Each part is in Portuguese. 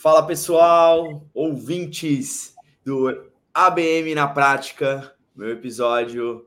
Fala pessoal, ouvintes do ABM na Prática, meu episódio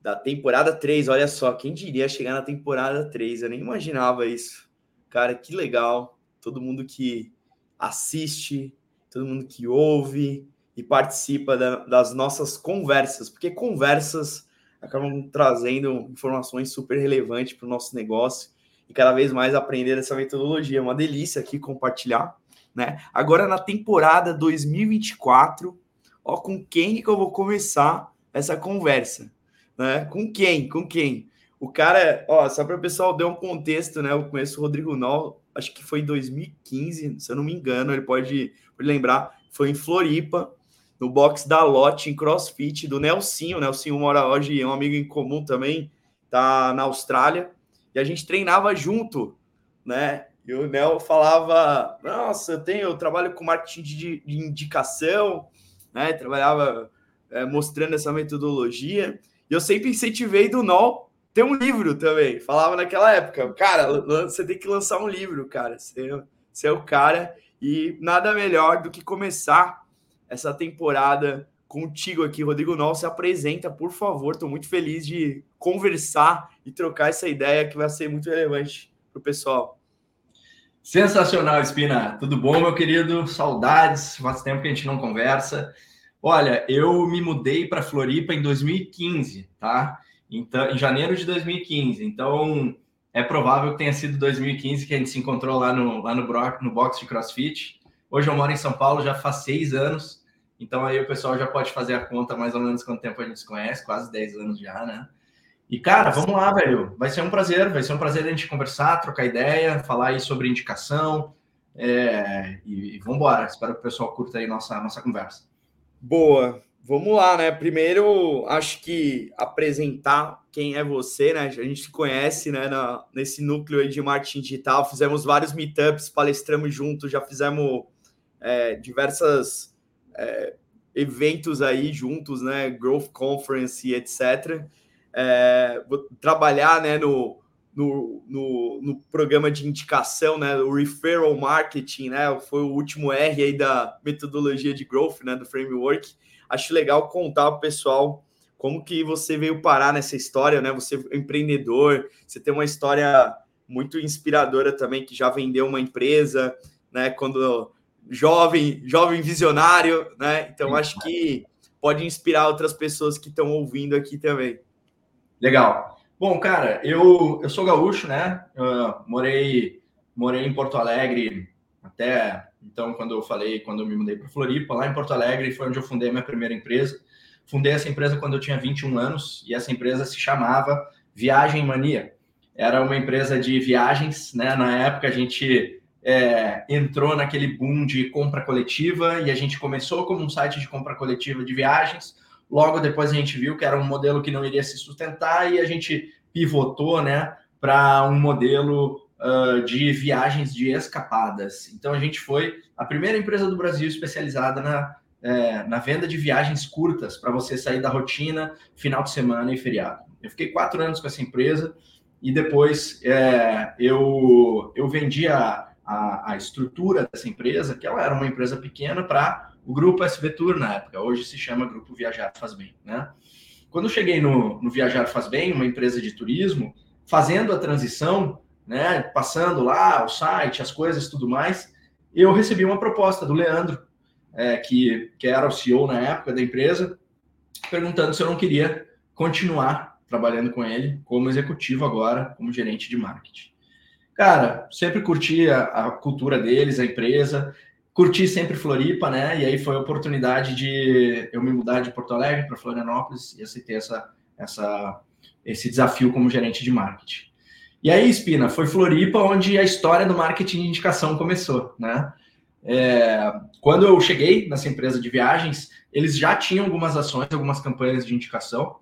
da temporada 3. Olha só, quem diria chegar na temporada 3? Eu nem imaginava isso. Cara, que legal. Todo mundo que assiste, todo mundo que ouve e participa da, das nossas conversas, porque conversas acabam trazendo informações super relevantes para o nosso negócio e cada vez mais aprender essa metodologia. É uma delícia aqui compartilhar né? Agora na temporada 2024, ó, com quem que eu vou começar essa conversa, né? Com quem? Com quem? O cara, ó, só para o pessoal dar um contexto, né? Eu conheço o Rodrigo Nol, acho que foi em 2015, se eu não me engano, ele pode, pode lembrar, foi em Floripa, no box da Lotte em CrossFit do Nelsinho. O Nelsinho mora hoje, é um amigo em comum também, tá na Austrália. E a gente treinava junto, né? E o Nel falava: Nossa, eu tenho, eu trabalho com marketing de, de indicação, né? Trabalhava é, mostrando essa metodologia. E eu sempre incentivei do Nol ter um livro também. Falava naquela época, cara, você tem que lançar um livro, cara. Você, você é o cara. E nada melhor do que começar essa temporada contigo aqui, Rodrigo Nol. Se apresenta, por favor. Estou muito feliz de conversar e trocar essa ideia que vai ser muito relevante para o pessoal. Sensacional, Espina. Tudo bom, meu querido? Saudades, faz tempo que a gente não conversa. Olha, eu me mudei para Floripa em 2015, tá? Então, em janeiro de 2015. Então, é provável que tenha sido 2015 que a gente se encontrou lá no, lá no, no box de CrossFit. Hoje eu moro em São Paulo já faz seis anos. Então, aí o pessoal já pode fazer a conta mais ou menos quanto tempo a gente se conhece, quase 10 anos já, né? E, cara, vamos lá, velho. Vai ser um prazer, vai ser um prazer a gente conversar, trocar ideia, falar aí sobre indicação. É, e, e vamos embora. Espero que o pessoal curta aí nossa, nossa conversa. Boa. Vamos lá, né? Primeiro, acho que apresentar quem é você, né? A gente se conhece, né? Na, nesse núcleo aí de marketing digital. Fizemos vários meetups, palestramos juntos, já fizemos é, diversas é, eventos aí juntos, né? Growth Conference, etc é, trabalhar né, no, no, no, no, programa de indicação, né, o referral marketing, né, foi o último R aí da metodologia de growth, né, do framework. Acho legal contar para o pessoal como que você veio parar nessa história, né? Você é empreendedor, você tem uma história muito inspiradora também, que já vendeu uma empresa, né? Quando jovem, jovem visionário, né? Então acho que pode inspirar outras pessoas que estão ouvindo aqui também. Legal. Bom, cara, eu, eu sou gaúcho, né? Eu morei, morei em Porto Alegre até então, quando eu falei, quando eu me mudei para Floripa, lá em Porto Alegre foi onde eu fundei a minha primeira empresa. Fundei essa empresa quando eu tinha 21 anos e essa empresa se chamava Viagem Mania. Era uma empresa de viagens, né? Na época a gente é, entrou naquele boom de compra coletiva e a gente começou como um site de compra coletiva de viagens Logo depois a gente viu que era um modelo que não iria se sustentar e a gente pivotou, né, para um modelo uh, de viagens de escapadas. Então a gente foi a primeira empresa do Brasil especializada na, é, na venda de viagens curtas para você sair da rotina, final de semana e feriado. Eu fiquei quatro anos com essa empresa e depois é, eu, eu vendi a, a, a estrutura dessa empresa, que ela era uma empresa pequena, para o grupo SV Tour na época, hoje se chama Grupo Viajar Faz Bem, né? Quando eu cheguei no, no Viajar Faz Bem, uma empresa de turismo, fazendo a transição, né, passando lá o site, as coisas tudo mais, eu recebi uma proposta do Leandro, é, que, que era o CEO na época da empresa, perguntando se eu não queria continuar trabalhando com ele como executivo agora, como gerente de marketing. Cara, sempre curti a, a cultura deles, a empresa, curti sempre Floripa, né? E aí foi a oportunidade de eu me mudar de Porto Alegre para Florianópolis e aceitei essa, essa, esse desafio como gerente de marketing. E aí, Espina, foi Floripa onde a história do marketing de indicação começou, né? É, quando eu cheguei nessa empresa de viagens, eles já tinham algumas ações, algumas campanhas de indicação,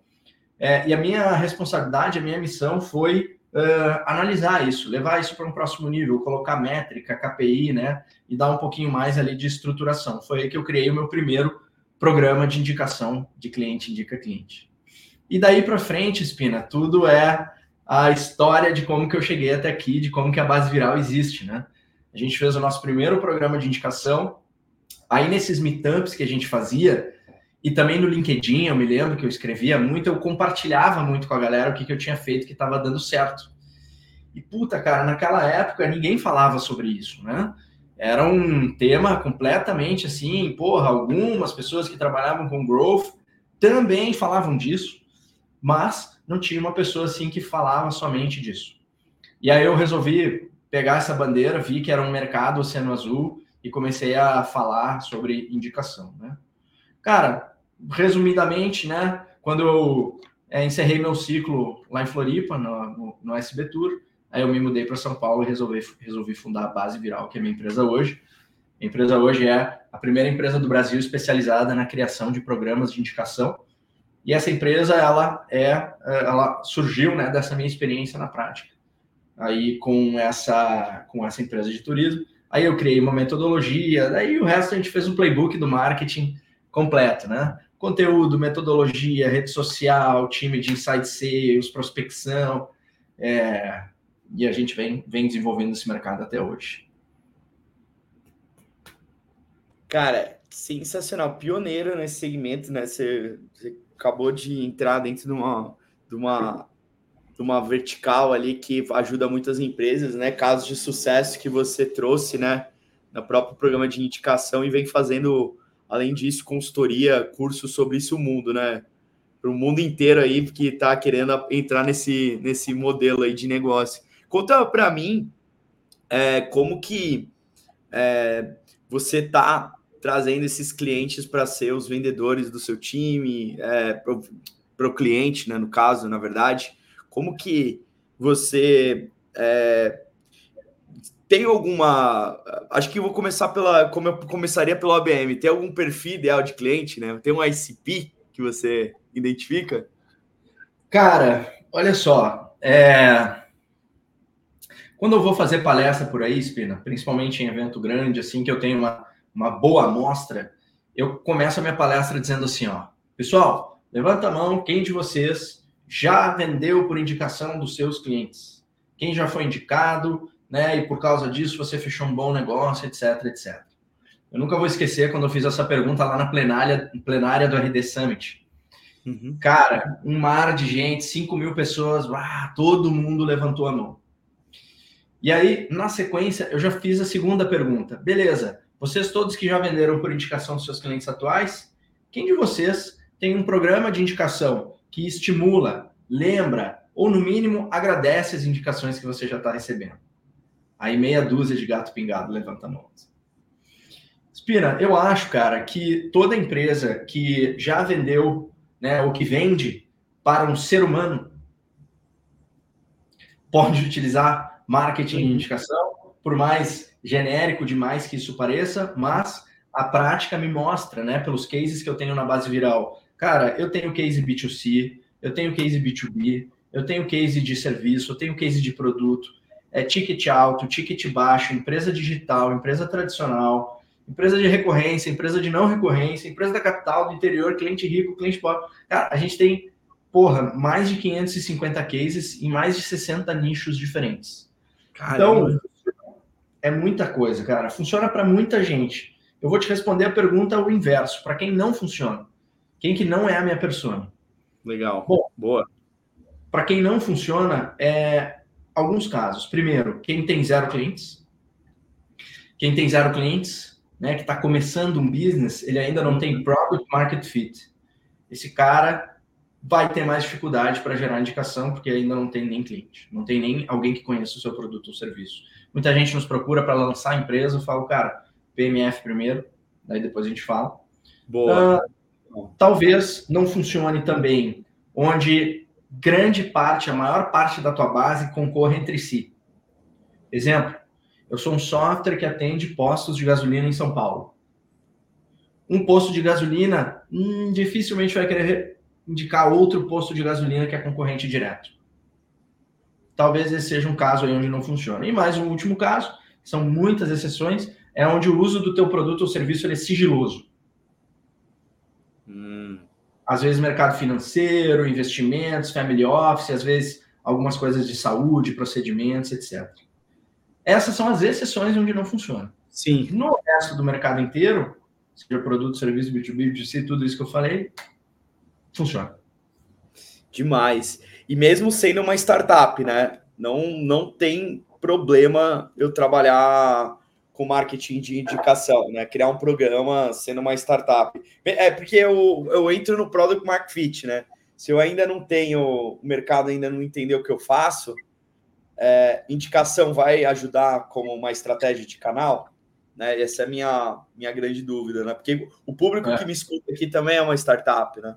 é, e a minha responsabilidade, a minha missão foi uh, analisar isso, levar isso para um próximo nível, colocar métrica, KPI, né? E dar um pouquinho mais ali de estruturação. Foi aí que eu criei o meu primeiro programa de indicação de cliente indica cliente. E daí para frente, Espina, tudo é a história de como que eu cheguei até aqui, de como que a base viral existe, né? A gente fez o nosso primeiro programa de indicação. Aí nesses meetups que a gente fazia, e também no LinkedIn, eu me lembro que eu escrevia muito, eu compartilhava muito com a galera o que, que eu tinha feito que estava dando certo. E puta, cara, naquela época ninguém falava sobre isso, né? Era um tema completamente assim, porra, algumas pessoas que trabalhavam com growth também falavam disso, mas não tinha uma pessoa assim que falava somente disso. E aí eu resolvi pegar essa bandeira, vi que era um mercado oceano azul e comecei a falar sobre indicação, né? Cara, resumidamente, né, quando eu é, encerrei meu ciclo lá em Floripa, no, no, no SB Tour, Aí eu me mudei para São Paulo e resolvi, resolvi fundar a Base Viral, que é minha empresa hoje. A empresa hoje é a primeira empresa do Brasil especializada na criação de programas de indicação. E essa empresa, ela é, ela surgiu, né, dessa minha experiência na prática. Aí com essa, com essa empresa de turismo, aí eu criei uma metodologia, daí o resto a gente fez um playbook do marketing completo, né? Conteúdo, metodologia, rede social, time de inside sales, prospecção, é, e a gente vem, vem desenvolvendo esse mercado até hoje. Cara, sensacional, pioneiro nesse segmento, né? Você, você acabou de entrar dentro de uma, de uma, de uma vertical ali que ajuda muitas empresas, né? Casos de sucesso que você trouxe, né? No próprio programa de indicação e vem fazendo, além disso, consultoria, cursos sobre isso o mundo, né? Para o mundo inteiro aí que está querendo entrar nesse, nesse modelo aí de negócio. Conta para mim é, como que é, você está trazendo esses clientes para ser os vendedores do seu time, é, para o cliente, né, no caso, na verdade. Como que você é, tem alguma. Acho que vou começar pela. Como eu começaria pelo ABM. Tem algum perfil ideal de cliente, né? Tem um ICP que você identifica? Cara, olha só. É, quando eu vou fazer palestra por aí, Spina, principalmente em evento grande, assim, que eu tenho uma, uma boa amostra, eu começo a minha palestra dizendo assim, ó, pessoal, levanta a mão, quem de vocês já vendeu por indicação dos seus clientes? Quem já foi indicado, né, e por causa disso você fechou um bom negócio, etc, etc. Eu nunca vou esquecer quando eu fiz essa pergunta lá na plenária, plenária do RD Summit. Uhum. Cara, um mar de gente, 5 mil pessoas, ah, todo mundo levantou a mão. E aí, na sequência, eu já fiz a segunda pergunta. Beleza, vocês todos que já venderam por indicação dos seus clientes atuais, quem de vocês tem um programa de indicação que estimula, lembra ou, no mínimo, agradece as indicações que você já está recebendo? Aí, meia dúzia de gato pingado levanta a mão. Spina, eu acho, cara, que toda empresa que já vendeu, né, ou que vende para um ser humano, pode utilizar marketing e indicação, por mais genérico demais que isso pareça, mas a prática me mostra, né, pelos cases que eu tenho na base viral. Cara, eu tenho case B2C, eu tenho case B2B, eu tenho case de serviço, eu tenho case de produto, é ticket alto, ticket baixo, empresa digital, empresa tradicional, empresa de recorrência, empresa de não recorrência, empresa da capital, do interior, cliente rico, cliente pobre. Cara, a gente tem, porra, mais de 550 cases em mais de 60 nichos diferentes. Caramba. Então, é muita coisa, cara. Funciona para muita gente. Eu vou te responder a pergunta ao inverso. Para quem não funciona. Quem que não é a minha persona? Legal. Bom, boa. Para quem não funciona, é alguns casos. Primeiro, quem tem zero clientes. Quem tem zero clientes, né, que está começando um business, ele ainda não tem product market fit. Esse cara vai ter mais dificuldade para gerar indicação, porque ainda não tem nem cliente, não tem nem alguém que conheça o seu produto ou serviço. Muita gente nos procura para lançar a empresa, eu falo, cara, PMF primeiro, daí depois a gente fala. Boa. Uh, talvez não funcione também onde grande parte, a maior parte da tua base concorre entre si. Exemplo, eu sou um software que atende postos de gasolina em São Paulo. Um posto de gasolina hum, dificilmente vai querer indicar outro posto de gasolina que é concorrente direto. Talvez esse seja um caso aí onde não funciona. E mais um último caso, são muitas exceções, é onde o uso do teu produto ou serviço é sigiloso. Às vezes mercado financeiro, investimentos, family office, às vezes algumas coisas de saúde, procedimentos, etc. Essas são as exceções onde não funciona. Sim. No resto do mercado inteiro, seja produto, serviço, B2B, B2C, tudo isso que eu falei, funciona. Demais. E mesmo sendo uma startup, né? Não, não tem problema eu trabalhar com marketing de indicação, né? Criar um programa sendo uma startup. É porque eu, eu entro no Product Market Fit, né? Se eu ainda não tenho, o mercado ainda não entendeu o que eu faço, é, indicação vai ajudar como uma estratégia de canal? Né? Essa é a minha, minha grande dúvida, né? Porque o público é. que me escuta aqui também é uma startup, né?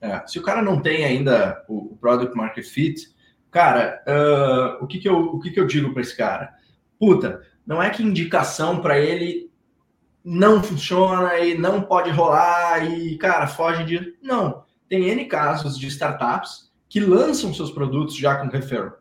É. Se o cara não tem ainda o, Product Market Fit, cara, uh, o, que, que, eu, o que, que eu digo para esse cara? Puta, não é que indicação para ele não funciona e não pode rolar e, cara, foge de. Não. Tem N casos de startups que lançam seus produtos já com referral.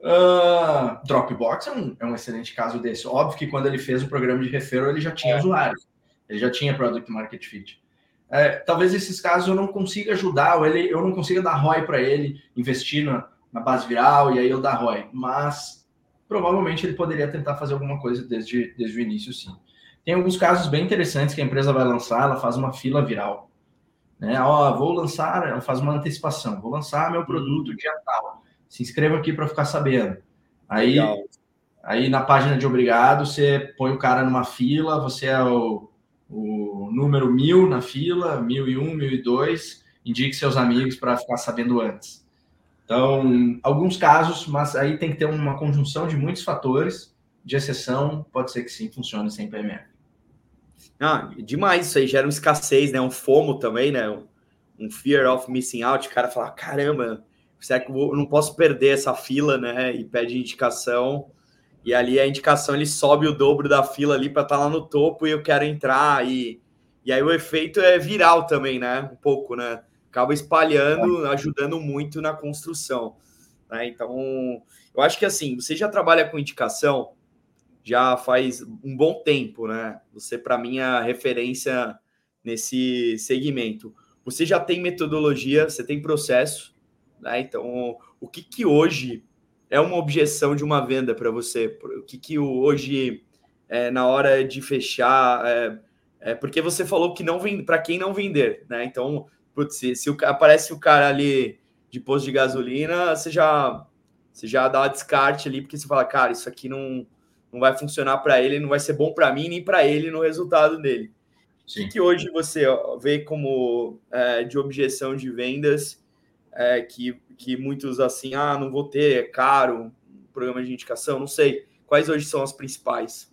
Uh, Dropbox é um, é um excelente caso desse. Óbvio que quando ele fez o programa de referral, ele já tinha é. usuários, ele já tinha Product Market Fit. É, talvez esses casos eu não consiga ajudar, ou ele, eu não consiga dar ROI para ele, investir na, na base viral e aí eu dar ROI. Mas provavelmente ele poderia tentar fazer alguma coisa desde, desde o início, sim. Tem alguns casos bem interessantes que a empresa vai lançar, ela faz uma fila viral. Né? Ó, vou lançar, ela faz uma antecipação, vou lançar meu produto uhum. dia tal. Se inscreva aqui para ficar sabendo. Aí, aí na página de obrigado, você põe o cara numa fila, você é o, o número mil na fila, mil e um, mil e dois, indique seus amigos para ficar sabendo antes. Então, alguns casos, mas aí tem que ter uma conjunção de muitos fatores. De exceção, pode ser que sim, funcione sem PMF. Ah, demais, isso aí gera uma escassez, né? Um FOMO também, né? Um fear of missing out. O cara fala: caramba, será que eu não posso perder essa fila, né? E pede indicação. E ali a indicação ele sobe o dobro da fila ali para estar tá lá no topo e eu quero entrar. E, e aí o efeito é viral também, né? Um pouco, né? Acaba espalhando, ajudando muito na construção. Né? Então, eu acho que assim, você já trabalha com indicação já faz um bom tempo, né? Você, para mim, é a referência nesse segmento. Você já tem metodologia, você tem processo, né? Então, o que que hoje é uma objeção de uma venda para você? O que que hoje, é, na hora de fechar, é, é porque você falou que não vem para quem não vender, né? Então, putz, se, se o, aparece o cara ali de posto de gasolina, você já, você já dá uma descarte ali, porque você fala, cara, isso aqui não, não vai funcionar para ele, não vai ser bom para mim nem para ele no resultado dele. Sim. O que hoje você vê como é, de objeção de vendas é, que, que muitos assim, ah, não vou ter, é caro, programa de indicação, não sei. Quais hoje são as principais?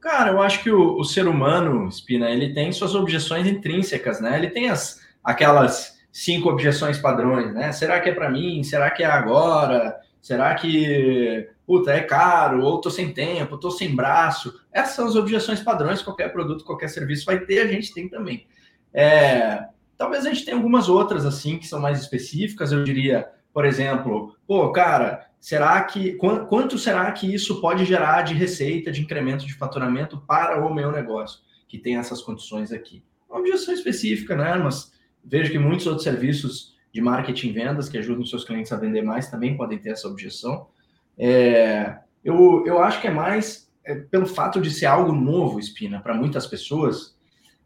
Cara, eu acho que o, o ser humano, Espina, ele tem suas objeções intrínsecas, né? Ele tem as, aquelas cinco objeções padrões, né? Será que é para mim? Será que é agora? Será que, puta, é caro? Ou tô sem tempo, tô sem braço? Essas são as objeções padrões que qualquer produto, qualquer serviço vai ter, a gente tem também. É, talvez a gente tenha algumas outras, assim, que são mais específicas, eu diria, por exemplo, pô, cara, será que, quanto será que isso pode gerar de receita, de incremento de faturamento para o meu negócio, que tem essas condições aqui? Uma objeção específica, né? Mas Vejo que muitos outros serviços de marketing e vendas que ajudam seus clientes a vender mais também podem ter essa objeção. É, eu, eu acho que é mais é, pelo fato de ser algo novo, Espina, para muitas pessoas,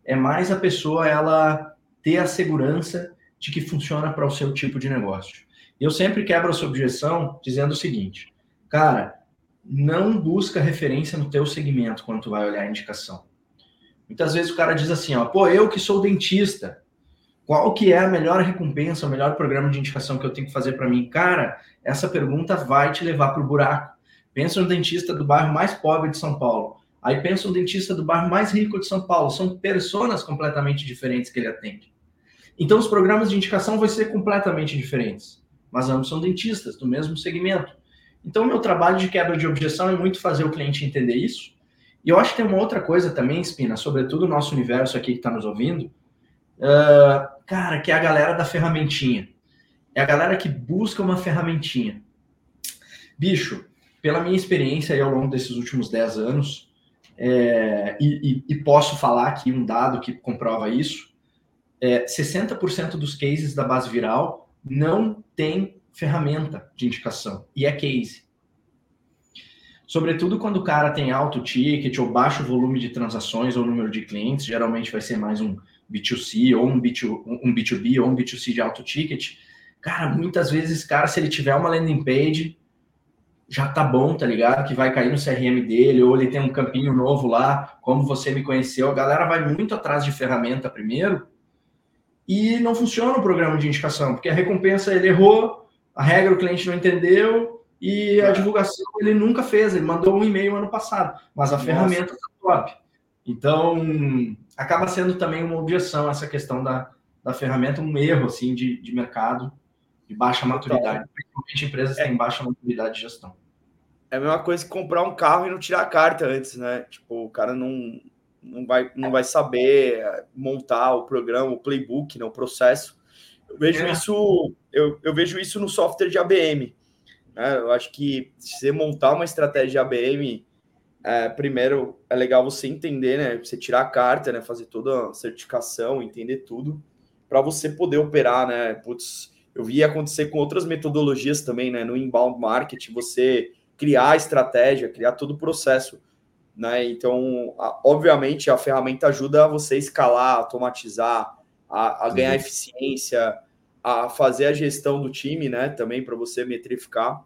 é mais a pessoa ela ter a segurança de que funciona para o seu tipo de negócio. Eu sempre quebro essa objeção dizendo o seguinte, cara, não busca referência no teu segmento quando tu vai olhar a indicação. Muitas vezes o cara diz assim, ó, pô, eu que sou dentista, qual que é a melhor recompensa, o melhor programa de indicação que eu tenho que fazer para mim? Cara, essa pergunta vai te levar para o buraco. Pensa no dentista do bairro mais pobre de São Paulo. Aí pensa no dentista do bairro mais rico de São Paulo. São pessoas completamente diferentes que ele atende. Então os programas de indicação vão ser completamente diferentes. Mas ambos são dentistas do mesmo segmento. Então meu trabalho de quebra de objeção é muito fazer o cliente entender isso. E eu acho que tem uma outra coisa também, Espina, sobretudo o nosso universo aqui que está nos ouvindo, Uh, cara, que é a galera da ferramentinha. É a galera que busca uma ferramentinha. Bicho, pela minha experiência aí ao longo desses últimos 10 anos, é, e, e, posso falar aqui um dado que comprova isso, é, 60% dos cases da base viral não tem ferramenta de indicação, e é case. Sobretudo quando o cara tem alto ticket ou baixo volume de transações ou número de clientes, geralmente vai ser mais um B2C ou um, B2, um B2B ou um B2C de alto ticket. Cara, muitas vezes, cara, se ele tiver uma landing page, já tá bom, tá ligado? Que vai cair no CRM dele, ou ele tem um campinho novo lá, como você me conheceu. A galera vai muito atrás de ferramenta primeiro e não funciona o programa de indicação, porque a recompensa ele errou, a regra o cliente não entendeu, e a divulgação ele nunca fez, ele mandou um e-mail ano passado, mas a Nossa. ferramenta está top. Então, acaba sendo também uma objeção essa questão da, da ferramenta, um erro assim de, de mercado de baixa maturidade, principalmente empresas que é. têm baixa maturidade de gestão. É a mesma coisa que comprar um carro e não tirar a carta antes, né? Tipo, o cara não, não, vai, não vai saber montar o programa, o playbook, né, o processo. Eu vejo é. isso, eu, eu vejo isso no software de ABM. Né? Eu acho que você montar uma estratégia ABM, é, primeiro é legal você entender, né? Você tirar a carta, né? Fazer toda a certificação, entender tudo, para você poder operar, né? Putz, eu vi acontecer com outras metodologias também, né? No inbound marketing, você criar a estratégia, criar todo o processo. Né? Então, a, obviamente, a ferramenta ajuda você a escalar, automatizar, a, a ganhar eficiência, a fazer a gestão do time, né? Também para você metrificar.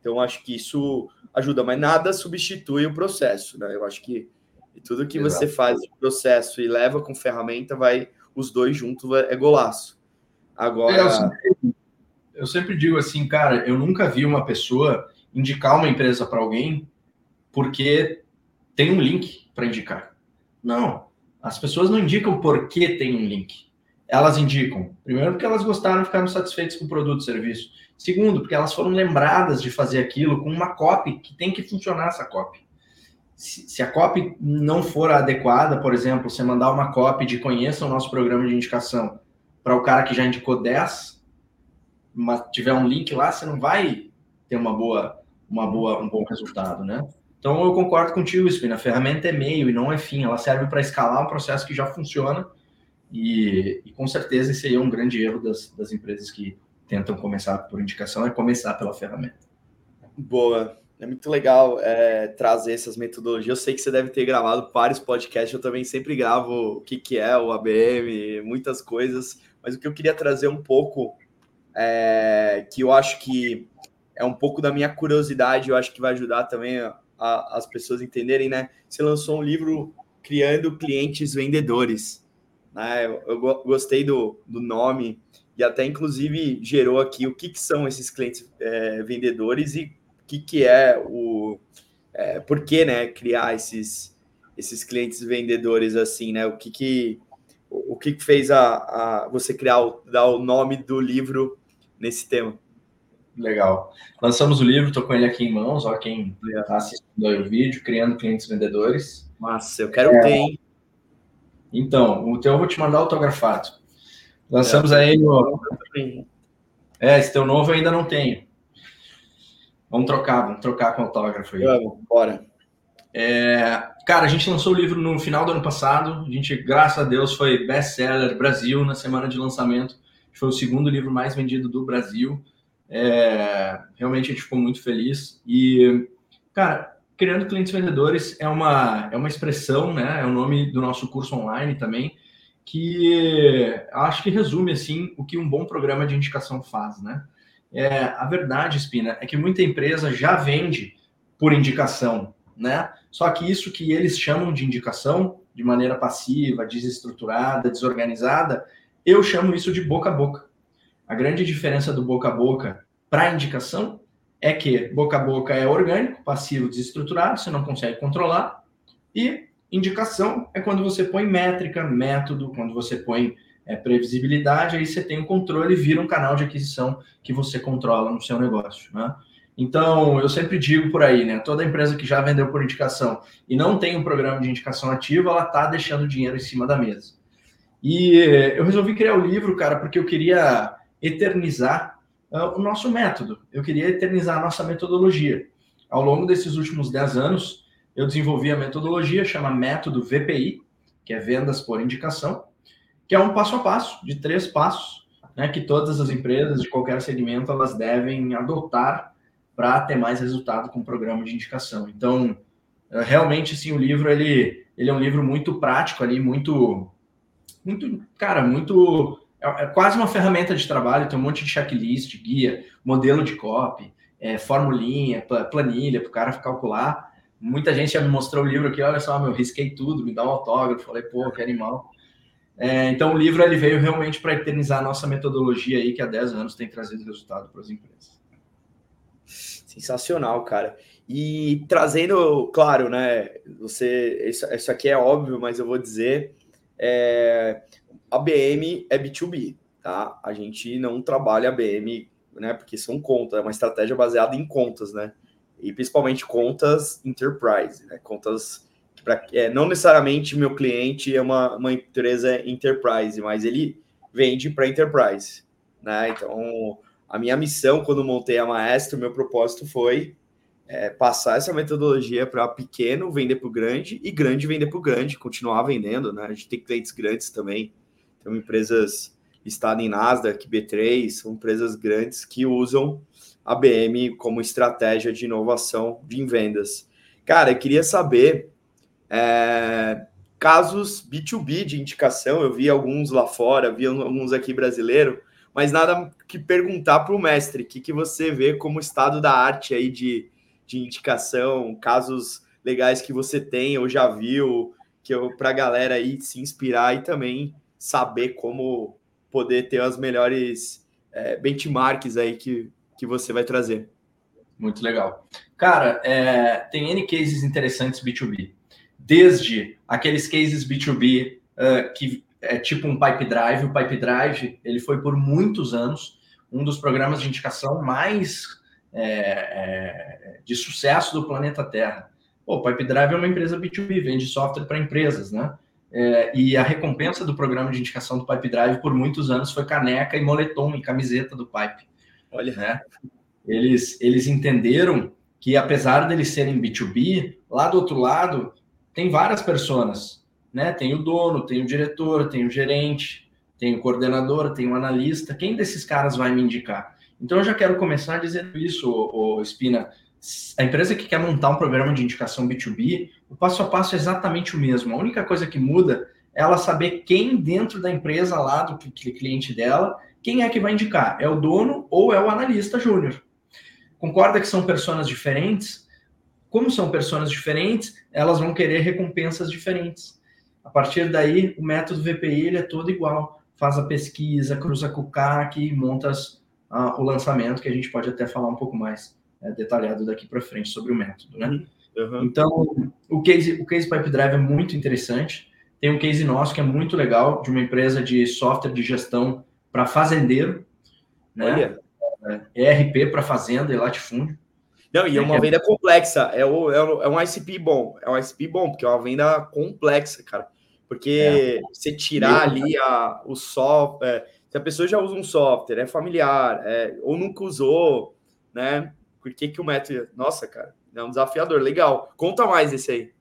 Então, acho que isso ajuda, mas nada substitui o processo, né? Eu acho que tudo que Exato. você faz no processo e leva com ferramenta, vai os dois juntos é golaço. Agora. É, eu, sempre, eu sempre digo assim, cara, eu nunca vi uma pessoa indicar uma empresa para alguém porque tem um link para indicar. Não. As pessoas não indicam porque tem um link elas indicam? Primeiro, porque elas gostaram, ficaram satisfeitas com o produto e serviço. Segundo, porque elas foram lembradas de fazer aquilo com uma copy que tem que funcionar essa copy. Se, se a copy não for adequada, por exemplo, você mandar uma copy de conheça o nosso programa de indicação para o cara que já indicou 10, mas tiver um link lá, você não vai ter uma boa, uma boa, um bom resultado, né? Então eu concordo contigo, Spina. A ferramenta é meio e não é fim. Ela serve para escalar um processo que já funciona e, e, com certeza esse aí é um grande erro das, das empresas que tentam começar por indicação, é começar pela ferramenta. Boa. É muito legal é, trazer essas metodologias. Eu sei que você deve ter gravado vários podcasts, eu também sempre gravo o que, que é o ABM, muitas coisas, mas o que eu queria trazer um pouco, é, que eu acho que é um pouco da minha curiosidade, eu acho que vai ajudar também a, as pessoas entenderem, né? Você lançou um livro criando clientes vendedores. Né? Eu, eu gostei do, do nome e até inclusive gerou aqui o que, que são esses clientes é, vendedores e o que, que é o é, por que né, criar esses, esses clientes vendedores assim, né? O que, que o, o que, que fez a, a você criar o, dar o nome do livro nesse tema? Legal. Lançamos o livro, estou com ele aqui em mãos, ó, quem está assistindo aí o vídeo, criando clientes vendedores. Massa, eu quero é, ter, hein? Então, o teu eu vou te mandar autografado. Lançamos é, aí no. É, esse teu novo eu ainda não tenho. Vamos trocar, vamos trocar com autógrafo aí. Vamos, bora. É, cara, a gente lançou o livro no final do ano passado. A gente, graças a Deus, foi best-seller Brasil na semana de lançamento. Foi o segundo livro mais vendido do Brasil. É, realmente a gente ficou muito feliz. E, cara, Criando Clientes Vendedores é uma, é uma expressão, né? É o nome do nosso curso online também, que acho que resume assim o que um bom programa de indicação faz, né? É, a verdade, Espina, é que muita empresa já vende por indicação, né? Só que isso que eles chamam de indicação, de maneira passiva, desestruturada, desorganizada, eu chamo isso de boca a boca. A grande diferença do boca a boca para indicação é que boca a boca é orgânico, passivo desestruturado, você não consegue controlar. E indicação é quando você põe métrica, método, quando você põe é, previsibilidade, aí você tem o um controle e vira um canal de aquisição que você controla no seu negócio. Né? Então, eu sempre digo por aí, né? Toda empresa que já vendeu por indicação e não tem um programa de indicação ativo, ela está deixando dinheiro em cima da mesa. E eu resolvi criar o livro, cara, porque eu queria eternizar uh, o nosso método. Eu queria eternizar a nossa metodologia. Ao longo desses últimos 10 anos, eu desenvolvi a metodologia chama Método VPI, que é Vendas por Indicação, que é um passo a passo, de três passos, né, que todas as empresas de qualquer segmento elas devem adotar para ter mais resultado com o programa de indicação. Então, é, realmente, sim, o livro ele, ele é um livro muito prático ali, muito, muito, cara, muito é, é quase uma ferramenta de trabalho, tem um monte de checklist, guia, modelo de copy, é, formulinha, planilha para o cara calcular. Muita gente já me mostrou o livro aqui, olha só, meu, risquei tudo, me dá um autógrafo, falei, pô, que animal. É, então, o livro ele veio realmente para eternizar a nossa metodologia aí, que há 10 anos tem trazido resultado para as empresas. Sensacional, cara. E trazendo, claro, né? Você, isso, isso aqui é óbvio, mas eu vou dizer, é, a BM é B2B, tá? A gente não trabalha a BM, né? Porque são contas, é uma estratégia baseada em contas, né? E principalmente contas enterprise, né? Contas que pra, é, não necessariamente meu cliente é uma, uma empresa enterprise, mas ele vende para enterprise, né? Então, a minha missão quando montei a Maestro, meu propósito foi é, passar essa metodologia para pequeno vender para o grande e grande vender para o grande, continuar vendendo, né? A gente tem clientes grandes também, tem empresas listadas em Nasdaq, B3, são empresas grandes que usam a BM como estratégia de inovação de vendas. Cara, eu queria saber é, casos B2B de indicação, eu vi alguns lá fora, vi alguns aqui brasileiro, mas nada que perguntar para o mestre, o que, que você vê como estado da arte aí de, de indicação, casos legais que você tem ou já viu, que para a galera aí se inspirar e também saber como poder ter as melhores é, benchmarks aí que, que você vai trazer. Muito legal. Cara, é, tem N cases interessantes B2B. Desde aqueles cases B2B uh, que é tipo um pipe drive. O pipe drive ele foi por muitos anos um dos programas de indicação mais é, é, de sucesso do planeta Terra. Pô, o Pipe Drive é uma empresa B2B, vende software para empresas, né? É, e a recompensa do programa de indicação do Pipe Drive por muitos anos foi caneca e moletom e camiseta do Pipe. Olha, né? Eles, eles entenderam que apesar deles serem B2B, lá do outro lado tem várias pessoas, né? Tem o dono, tem o diretor, tem o gerente, tem o coordenador, tem o analista. Quem desses caras vai me indicar? Então eu já quero começar dizendo isso, o Espina a empresa que quer montar um programa de indicação B2B, o passo a passo é exatamente o mesmo. A única coisa que muda é ela saber quem dentro da empresa lá, do cliente dela, quem é que vai indicar. É o dono ou é o analista júnior. Concorda que são pessoas diferentes? Como são pessoas diferentes, elas vão querer recompensas diferentes. A partir daí, o método VPI ele é todo igual. Faz a pesquisa, cruza com o CAC, monta a, o lançamento, que a gente pode até falar um pouco mais é, detalhado daqui para frente sobre o método, né? Uhum. Então, o case, o case Pipe Drive é muito interessante. Tem um case nosso que é muito legal, de uma empresa de software de gestão para fazendeiro, né? É, ERP para fazenda e latifúndio. Não, e é uma é venda complexa. É, o, é, é um ICP bom. É um ICP bom, porque é uma venda complexa, cara. Porque é. você tirar ali a, o software. Se a pessoa já usa um software, é familiar, é, ou nunca usou, né? Por que, que o método. Nossa, cara, é um desafiador. Legal. Conta mais esse aí.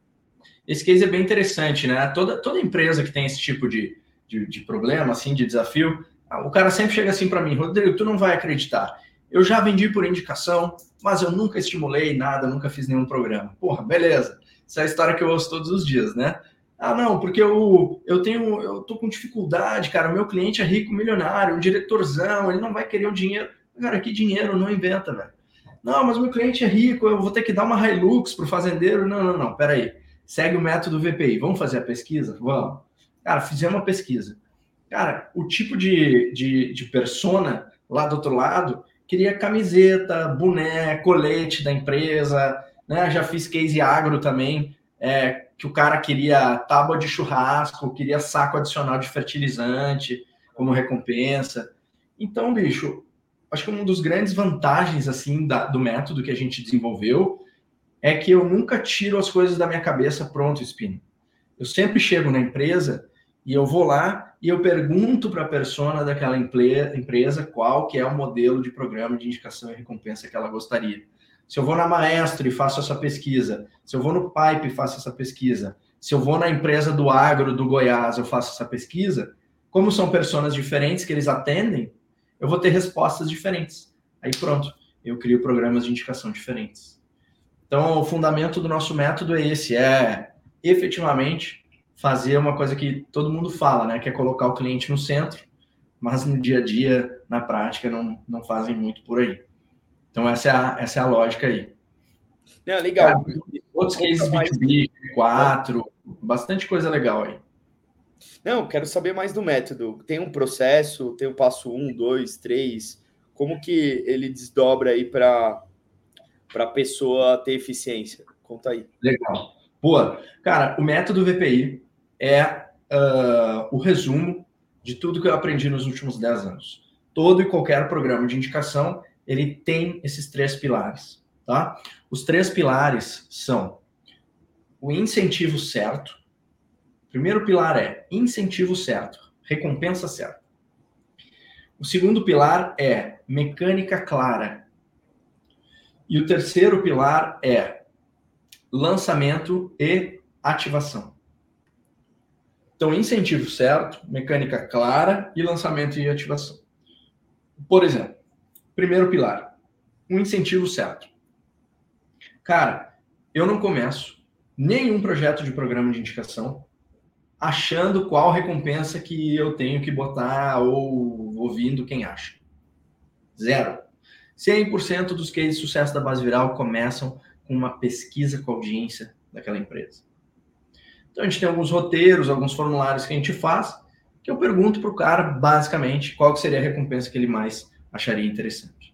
Esse case é bem interessante, né? Toda, toda empresa que tem esse tipo de, de, de problema, assim, de desafio, o cara sempre chega assim para mim, Rodrigo, tu não vai acreditar. Eu já vendi por indicação, mas eu nunca estimulei nada, nunca fiz nenhum programa. Porra, beleza. Essa é a história que eu ouço todos os dias, né? Ah, não, porque eu, eu tenho, eu tô com dificuldade, cara. O meu cliente é rico, milionário, um diretorzão, ele não vai querer o dinheiro. Cara, que dinheiro não inventa, velho. Não, mas meu cliente é rico, eu vou ter que dar uma Hilux para o fazendeiro. Não, não, não, peraí. Segue o método VPI. Vamos fazer a pesquisa? Vamos. Cara, fizemos uma pesquisa. Cara, o tipo de, de, de persona lá do outro lado queria camiseta, boné, colete da empresa, né? Já fiz case agro também, é, que o cara queria tábua de churrasco, queria saco adicional de fertilizante como recompensa. Então, bicho, acho que uma das grandes vantagens assim da, do método que a gente desenvolveu é que eu nunca tiro as coisas da minha cabeça pronto, Spino. Eu sempre chego na empresa e eu vou lá e eu pergunto para a persona daquela empresa qual que é o modelo de programa de indicação e recompensa que ela gostaria. Se eu vou na Maestro e faço essa pesquisa, se eu vou no Pipe e faço essa pesquisa, se eu vou na empresa do agro do Goiás eu faço essa pesquisa, como são pessoas diferentes que eles atendem, eu vou ter respostas diferentes. Aí pronto, eu crio programas de indicação diferentes. Então, o fundamento do nosso método é esse, é efetivamente fazer uma coisa que todo mundo fala, né, que é colocar o cliente no centro, mas no dia a dia, na prática, não, não fazem muito por aí. Então, essa é a, essa é a lógica aí. Não, legal. outros cases B2B, 4, bastante coisa legal aí. Não, quero saber mais do método. Tem um processo, tem o passo 1, 2, 3. Como que ele desdobra aí para a pessoa ter eficiência? Conta aí. Legal. Boa. Cara, o método VPI é uh, o resumo de tudo que eu aprendi nos últimos 10 anos. Todo e qualquer programa de indicação, ele tem esses três pilares, tá? Os três pilares são o incentivo certo. Primeiro pilar é incentivo certo, recompensa certa. O segundo pilar é mecânica clara. E o terceiro pilar é lançamento e ativação. Então, incentivo certo, mecânica clara e lançamento e ativação. Por exemplo, primeiro pilar, um incentivo certo. Cara, eu não começo nenhum projeto de programa de indicação achando qual recompensa que eu tenho que botar ou ouvindo quem acha. Zero. 100% dos cases de sucesso da base viral começam com uma pesquisa com a audiência daquela empresa. Então a gente tem alguns roteiros, alguns formulários que a gente faz, que eu pergunto para o cara basicamente qual seria a recompensa que ele mais acharia interessante.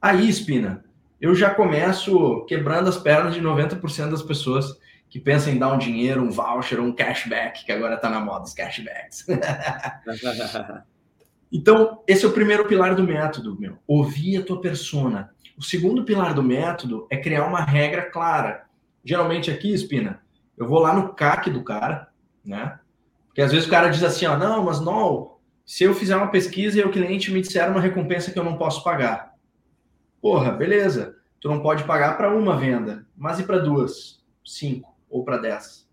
Aí, Espina, eu já começo quebrando as pernas de 90% das pessoas que pensam em dar um dinheiro, um voucher, um cashback, que agora está na moda, os cashbacks. então, esse é o primeiro pilar do método, meu. Ouvir a tua persona. O segundo pilar do método é criar uma regra clara. Geralmente aqui, Espina, eu vou lá no CAC do cara, né? Porque às vezes o cara diz assim, ó, não, mas não, se eu fizer uma pesquisa e o cliente me disser uma recompensa que eu não posso pagar. Porra, beleza. Tu não pode pagar para uma venda, mas e para duas, cinco ou para dez?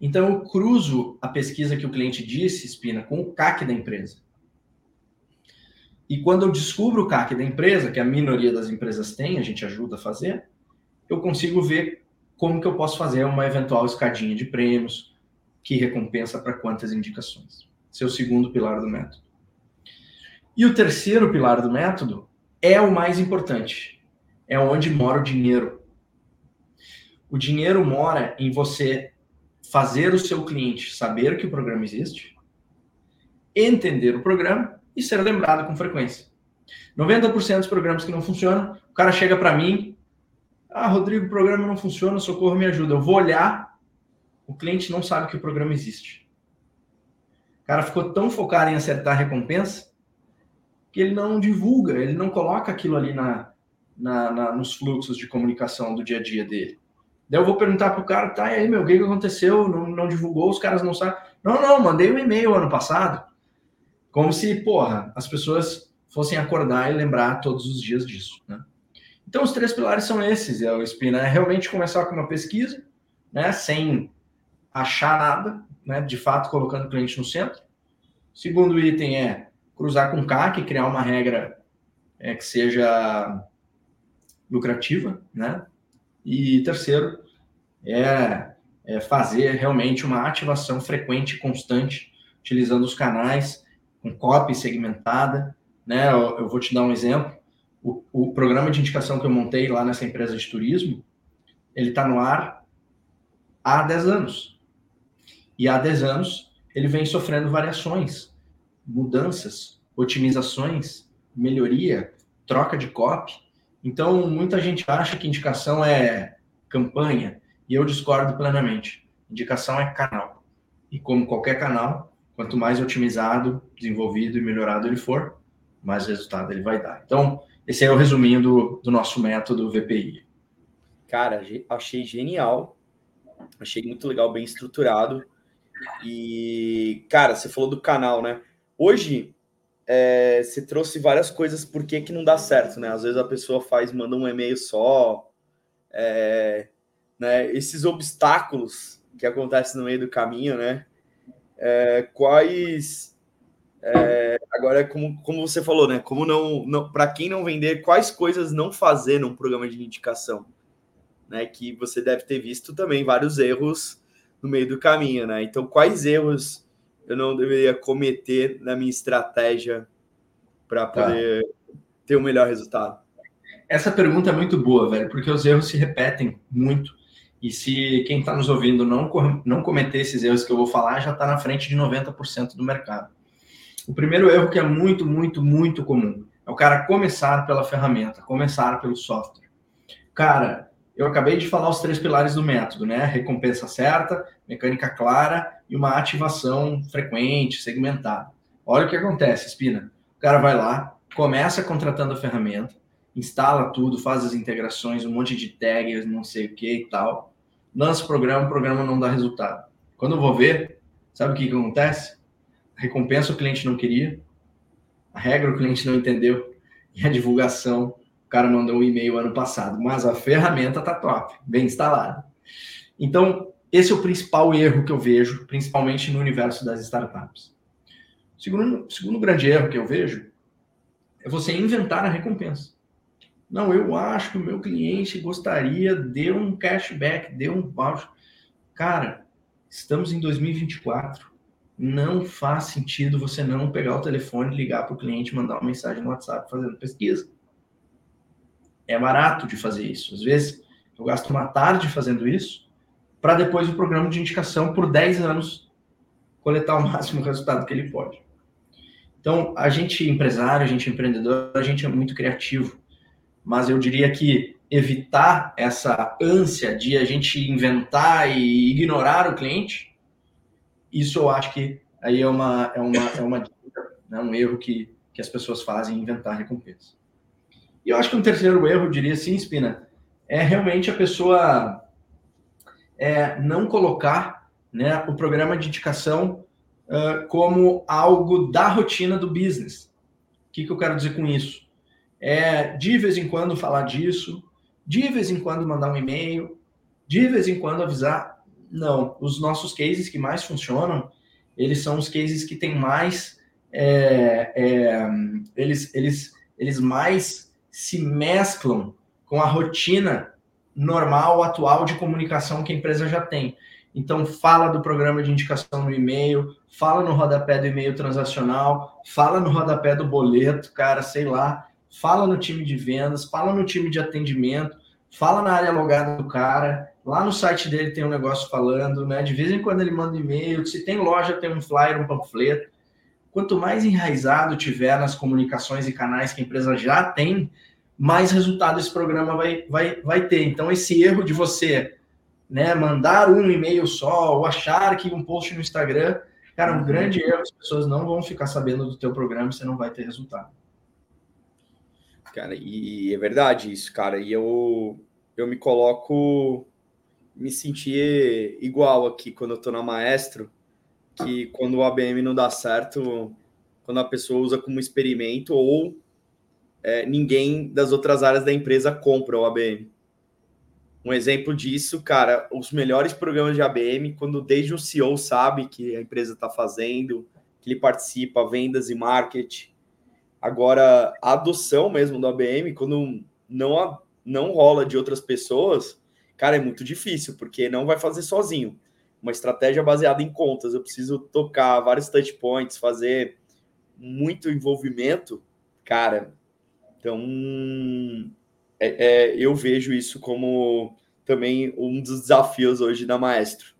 Então eu cruzo a pesquisa que o cliente disse, Espina, com o CAC da empresa. E quando eu descubro o CAC da empresa, que a minoria das empresas tem, a gente ajuda a fazer, eu consigo ver como que eu posso fazer uma eventual escadinha de prêmios, que recompensa para quantas indicações. Esse é o segundo pilar do método. E o terceiro pilar do método é o mais importante. É onde mora o dinheiro. O dinheiro mora em você fazer o seu cliente saber que o programa existe, entender o programa e ser lembrado com frequência. 90% dos programas que não funcionam, o cara chega para mim ah, Rodrigo, o programa não funciona, socorro, me ajuda. Eu vou olhar, o cliente não sabe que o programa existe. O cara ficou tão focado em acertar a recompensa que ele não divulga, ele não coloca aquilo ali na, na, na nos fluxos de comunicação do dia a dia dele. Daí eu vou perguntar pro cara, tá, e aí, meu, o que, aconteceu? Não, não divulgou, os caras não sabem. Não, não, mandei um e-mail ano passado. Como se, porra, as pessoas fossem acordar e lembrar todos os dias disso, né? Então, os três pilares são esses, é o Spina, é realmente começar com uma pesquisa, né, sem achar nada, né, de fato colocando o cliente no centro. Segundo item é cruzar com o CAC, criar uma regra é, que seja lucrativa, né? E terceiro é, é fazer realmente uma ativação frequente e constante, utilizando os canais com copy segmentada, né? Eu, eu vou te dar um exemplo o, o programa de indicação que eu montei lá nessa empresa de turismo, ele está no ar há 10 anos. E há 10 anos ele vem sofrendo variações, mudanças, otimizações, melhoria, troca de copy. Então, muita gente acha que indicação é campanha, e eu discordo plenamente. Indicação é canal. E como qualquer canal, quanto mais otimizado, desenvolvido e melhorado ele for, mais resultado ele vai dar. Então, esse é o resuminho do, do nosso método VPI. Cara, achei genial. Achei muito legal, bem estruturado. E, cara, você falou do canal, né? Hoje, é, você trouxe várias coisas por que, que não dá certo, né? Às vezes a pessoa faz, manda um e-mail só. É, né? Esses obstáculos que acontecem no meio do caminho, né? É, quais É, agora, como, como você falou, né? Como não, não para quem não vender, quais coisas não fazer num programa de indicação? Né, que você deve ter visto também vários erros no meio do caminho, né? Então, quais erros eu não deveria cometer na minha estratégia para tá. poder tá. ter o um melhor resultado? Essa pergunta é muito boa, velho, porque os erros se repetem muito. E se quem está nos ouvindo não, não cometer esses erros que eu vou falar, já está na frente de 90% do mercado. O primeiro erro que é muito, muito, muito comum é o cara começar pela ferramenta, começar pelo software. Cara, eu acabei de falar os três pilares do método, né? Recompensa certa, mecânica clara e uma ativação frequente, segmentada. Olha o que acontece, Espina. O cara vai lá, começa contratando a ferramenta, instala tudo, faz as integrações, um monte de tags, não sei o que e tal. Lança o programa, o programa não dá resultado. Quando eu vou ver, sabe o que, que acontece? A recompensa o cliente não queria, a regra o cliente não entendeu, e a divulgação, o cara mandou um e-mail ano passado, mas a ferramenta tá top, bem instalada. Então, esse é o principal erro que eu vejo, principalmente no universo das startups. O segundo, segundo grande erro que eu vejo é você inventar a recompensa. Não, eu acho que o meu cliente gostaria de um cashback, de um voucher. Cara, estamos em 2024. Não faz sentido você não pegar o telefone, ligar para o cliente, mandar uma mensagem no WhatsApp fazendo pesquisa. É barato de fazer isso. Às vezes, eu gasto uma tarde fazendo isso, para depois o programa de indicação, por 10 anos, coletar o máximo resultado que ele pode. Então, a gente empresário, a gente empreendedor, a gente é muito criativo mas eu diria que evitar essa ânsia de a gente inventar e ignorar o cliente, isso eu acho que aí é uma, é uma, é uma dica, né? um erro que, que as pessoas fazem, inventar recompensa. E eu acho que um terceiro erro, eu diria assim, Espina, é realmente a pessoa é, não colocar né, o programa de indicação uh, como algo da rotina do business. O que, que eu quero dizer com isso? é, de vez em quando falar disso, de vez em quando mandar um e-mail, de vez em quando avisar. Não, os nossos cases que mais funcionam, eles são os cases que têm mais, é, é, eles, eles, eles mais se mesclam com a rotina normal, atual de comunicação que a empresa já tem. Então, fala do programa de indicação no e-mail, fala no rodapé do e-mail transacional, fala no rodapé do boleto, cara, sei lá fala no time de vendas, fala no time de atendimento, fala na área logada do cara. Lá no site dele tem um negócio falando, né? De vez em quando ele manda e-mail. Se tem loja, tem um flyer, um panfleto. Quanto mais enraizado tiver nas comunicações e canais que a empresa já tem, mais resultado esse programa vai, vai, vai ter. Então, esse erro de você né, mandar um e-mail só ou achar que um post no Instagram, cara, um uhum. grande erro, as pessoas não vão ficar sabendo do teu programa e você não vai ter resultado cara. E é verdade isso, cara. E eu, eu me coloco, me sentir igual aqui quando eu tô na Maestro, que quando o ABM não dá certo, quando a pessoa usa como experimento ou é, ninguém das outras áreas da empresa compra o ABM. Um exemplo disso, cara, os melhores programas de ABM, quando desde o CEO sabe que a empresa está fazendo, que ele participa, vendas e marketing, Agora, a adoção mesmo do ABM, quando não, não rola de outras pessoas, cara, é muito difícil, porque não vai fazer sozinho. Uma estratégia baseada em contas, eu preciso tocar vários touch points, fazer muito envolvimento, cara. Então, é, é, eu vejo isso como também um dos desafios hoje da Maestro.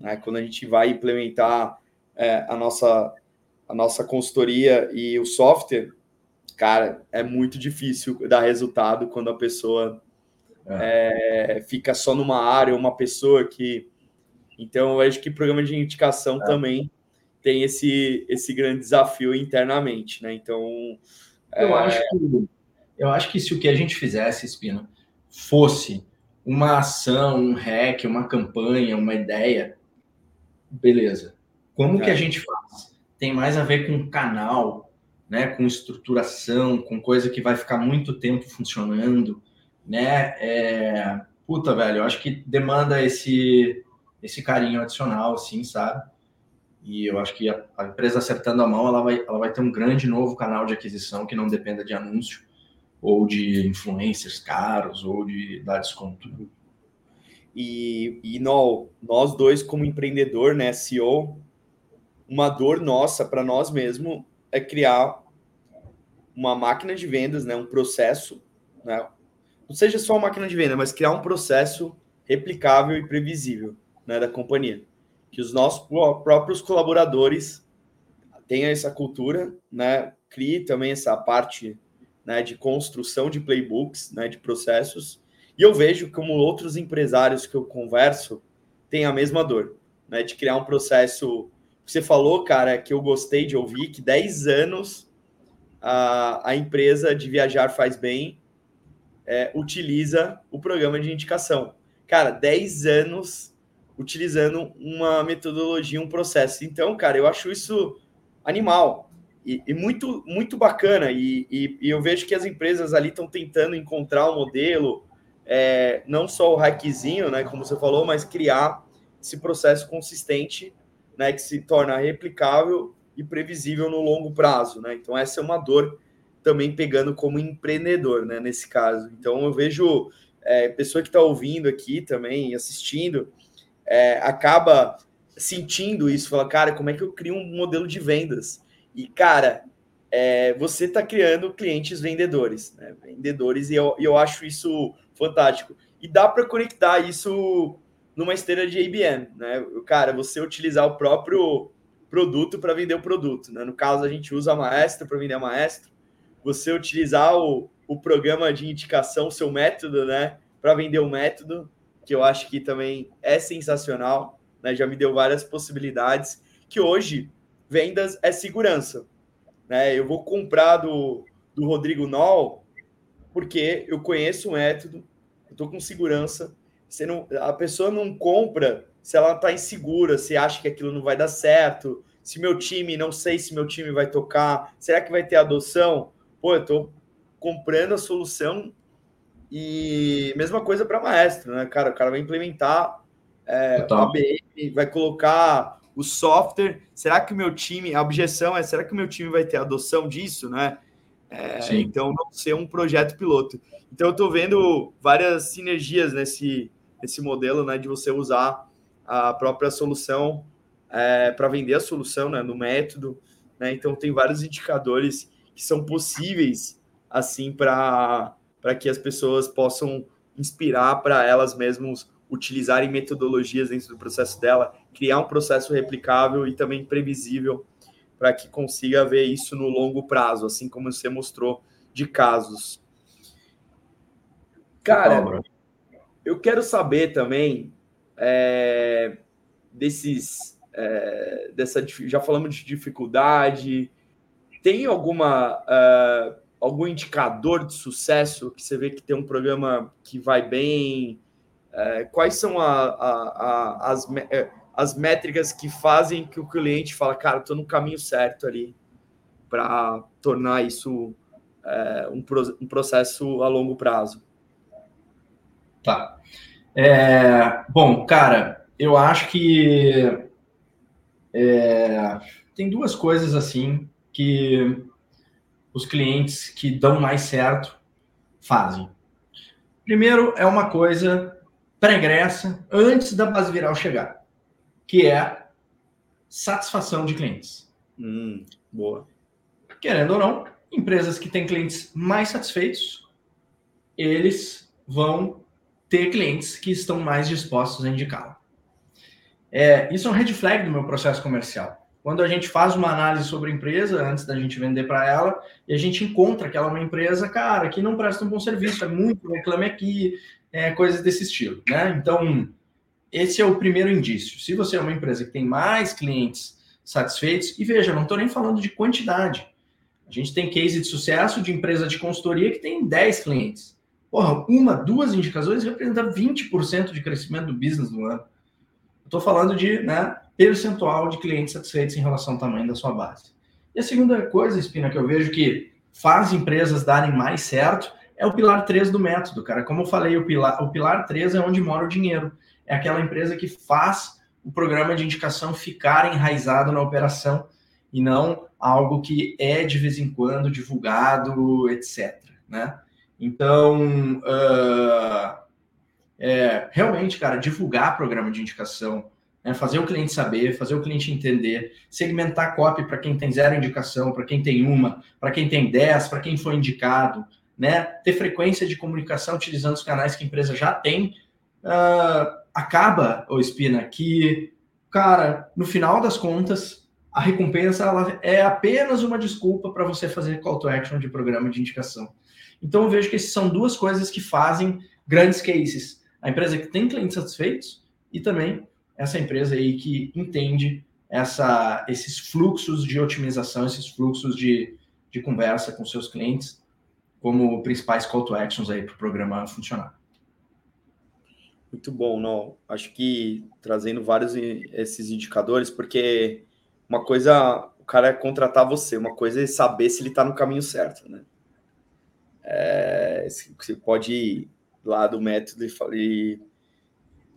Né? Quando a gente vai implementar é, a, nossa, a nossa consultoria e o software, cara, é muito difícil dar resultado quando a pessoa é. É, fica só numa área, uma pessoa que. Então, eu acho que programa de indicação é. também tem esse, esse grande desafio internamente, né? Então. Eu, é, acho que, eu acho que se o que a gente fizesse, Espino, fosse uma ação, um hack, uma campanha, uma ideia, beleza. Como que a é. gente faz? Tem mais a ver com canal, né, com estruturação, com coisa que vai ficar muito tempo funcionando, né? É, puta, velho, eu acho que demanda esse esse carinho adicional, assim, sabe? E eu acho que a, a, empresa acertando a mão, ela vai, ela vai ter um grande novo canal de aquisição que não dependa de anúncio ou de influencers caros ou de dar desconto. E, e no, nós dois, como empreendedor, né, CEO, uma dor nossa para nós mesmo é criar uma máquina de vendas, né, um processo, né, não seja só uma máquina de venda, mas criar um processo replicável e previsível né, da companhia. Que os nossos próprios colaboradores tenham essa cultura, né, crie também essa parte né, de construção de playbooks, né, de processos. E eu vejo como outros empresários que eu converso têm a mesma dor, né, de criar um processo. Você falou, cara, que eu gostei de ouvir que 10 anos a, a empresa de viajar faz bem é, utiliza o programa de indicação. Cara, 10 anos utilizando uma metodologia, um processo. Então, cara, eu acho isso animal e, e muito, muito bacana. E, e, e, eu vejo que as empresas ali estão tentando encontrar um modelo, é, não só o hackzinho, né, como você falou, mas criar esse processo consistente, né, que se torna replicável e previsível no longo prazo, né? Então essa é uma dor também pegando como empreendedor, né? Nesse caso. Então eu vejo é, pessoa que está ouvindo aqui também, assistindo, é, acaba sentindo isso, fala, cara, como é que eu crio um modelo de vendas? E cara, é, você está criando clientes vendedores, né? Vendedores e eu, eu acho isso fantástico. E dá para conectar isso numa esteira de IBM, né? Cara, você utilizar o próprio produto para vender o produto. Né? No caso, a gente usa a Maestro para vender a Maestro. Você utilizar o, o programa de indicação, seu método, né, para vender o método, que eu acho que também é sensacional, né? já me deu várias possibilidades, que hoje vendas é segurança. Né? Eu vou comprar do, do Rodrigo Noll porque eu conheço o método, estou com segurança. Você não, a pessoa não compra se ela está insegura, se acha que aquilo não vai dar certo, se meu time, não sei se meu time vai tocar, será que vai ter adoção? Pô, eu estou comprando a solução e mesma coisa para maestro, né, cara? O cara vai implementar é, o ABM, vai colocar o software. Será que o meu time, a objeção é, será que o meu time vai ter adoção disso, né? É, então, não ser um projeto piloto. Então, eu estou vendo várias sinergias nesse, nesse modelo, né, de você usar a própria solução é, para vender a solução né, no método. Né? Então, tem vários indicadores que são possíveis assim para que as pessoas possam inspirar para elas mesmas utilizarem metodologias dentro do processo dela, criar um processo replicável e também previsível para que consiga ver isso no longo prazo, assim como você mostrou de casos. Cara, eu quero saber também é, desses é, dessa já falamos de dificuldade tem alguma uh, algum indicador de sucesso que você vê que tem um programa que vai bem? Uh, quais são a, a, a, as, é, as métricas que fazem que o cliente fala cara estou no caminho certo ali para tornar isso uh, um, pro, um processo a longo prazo tá. É, bom, cara, eu acho que é, tem duas coisas assim que os clientes que dão mais certo fazem. Primeiro é uma coisa pregressa antes da base viral chegar, que é satisfação de clientes. Hum, boa. Querendo ou não, empresas que têm clientes mais satisfeitos, eles vão ter clientes que estão mais dispostos a indicá-lo. É, isso é um red flag do meu processo comercial. Quando a gente faz uma análise sobre a empresa, antes da gente vender para ela, e a gente encontra que ela é uma empresa, cara, que não presta um bom serviço, é muito, reclame aqui, é, coisas desse estilo. Né? Então, esse é o primeiro indício. Se você é uma empresa que tem mais clientes satisfeitos, e veja, não estou nem falando de quantidade. A gente tem case de sucesso de empresa de consultoria que tem 10 clientes. Porra, uma, duas indicações representam 20% de crescimento do business no ano. Estou falando de né, percentual de clientes satisfeitos em relação ao tamanho da sua base. E a segunda coisa, Espina, que eu vejo que faz empresas darem mais certo é o pilar 3 do método, cara. Como eu falei, o pilar, o pilar 3 é onde mora o dinheiro. É aquela empresa que faz o programa de indicação ficar enraizado na operação e não algo que é de vez em quando divulgado, etc. Né? Então, uh, é, realmente, cara, divulgar programa de indicação, né? fazer o cliente saber, fazer o cliente entender, segmentar copy para quem tem zero indicação, para quem tem uma, para quem tem dez, para quem foi indicado, né? ter frequência de comunicação utilizando os canais que a empresa já tem, uh, acaba, o Espina, que, cara, no final das contas, a recompensa ela é apenas uma desculpa para você fazer call to action de programa de indicação. Então eu vejo que essas são duas coisas que fazem grandes cases. A empresa que tem clientes satisfeitos e também essa empresa aí que entende essa, esses fluxos de otimização, esses fluxos de, de conversa com seus clientes como principais call to actions aí para o programa funcionar. Muito bom, não. Acho que trazendo vários esses indicadores, porque uma coisa o cara é contratar você, uma coisa é saber se ele está no caminho certo, né? É, você pode ir lá do método e, e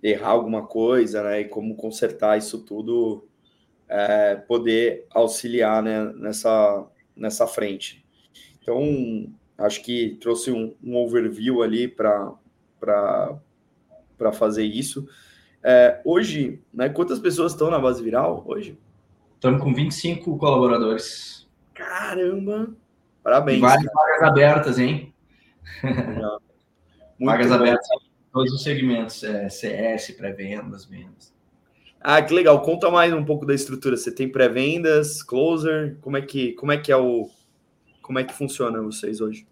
errar alguma coisa, né? E como consertar isso tudo, é, poder auxiliar né, nessa, nessa frente. Então, acho que trouxe um, um overview ali para fazer isso. É, hoje, né, quantas pessoas estão na base viral hoje? Estamos com 25 colaboradores. Caramba! Parabéns. E várias vagas abertas, hein? vagas bom. abertas todos os segmentos, é, CS, pré-vendas, vendas. Ah, que legal. Conta mais um pouco da estrutura. Você tem pré-vendas, closer? Como é que como é que é o como é que funciona vocês hoje?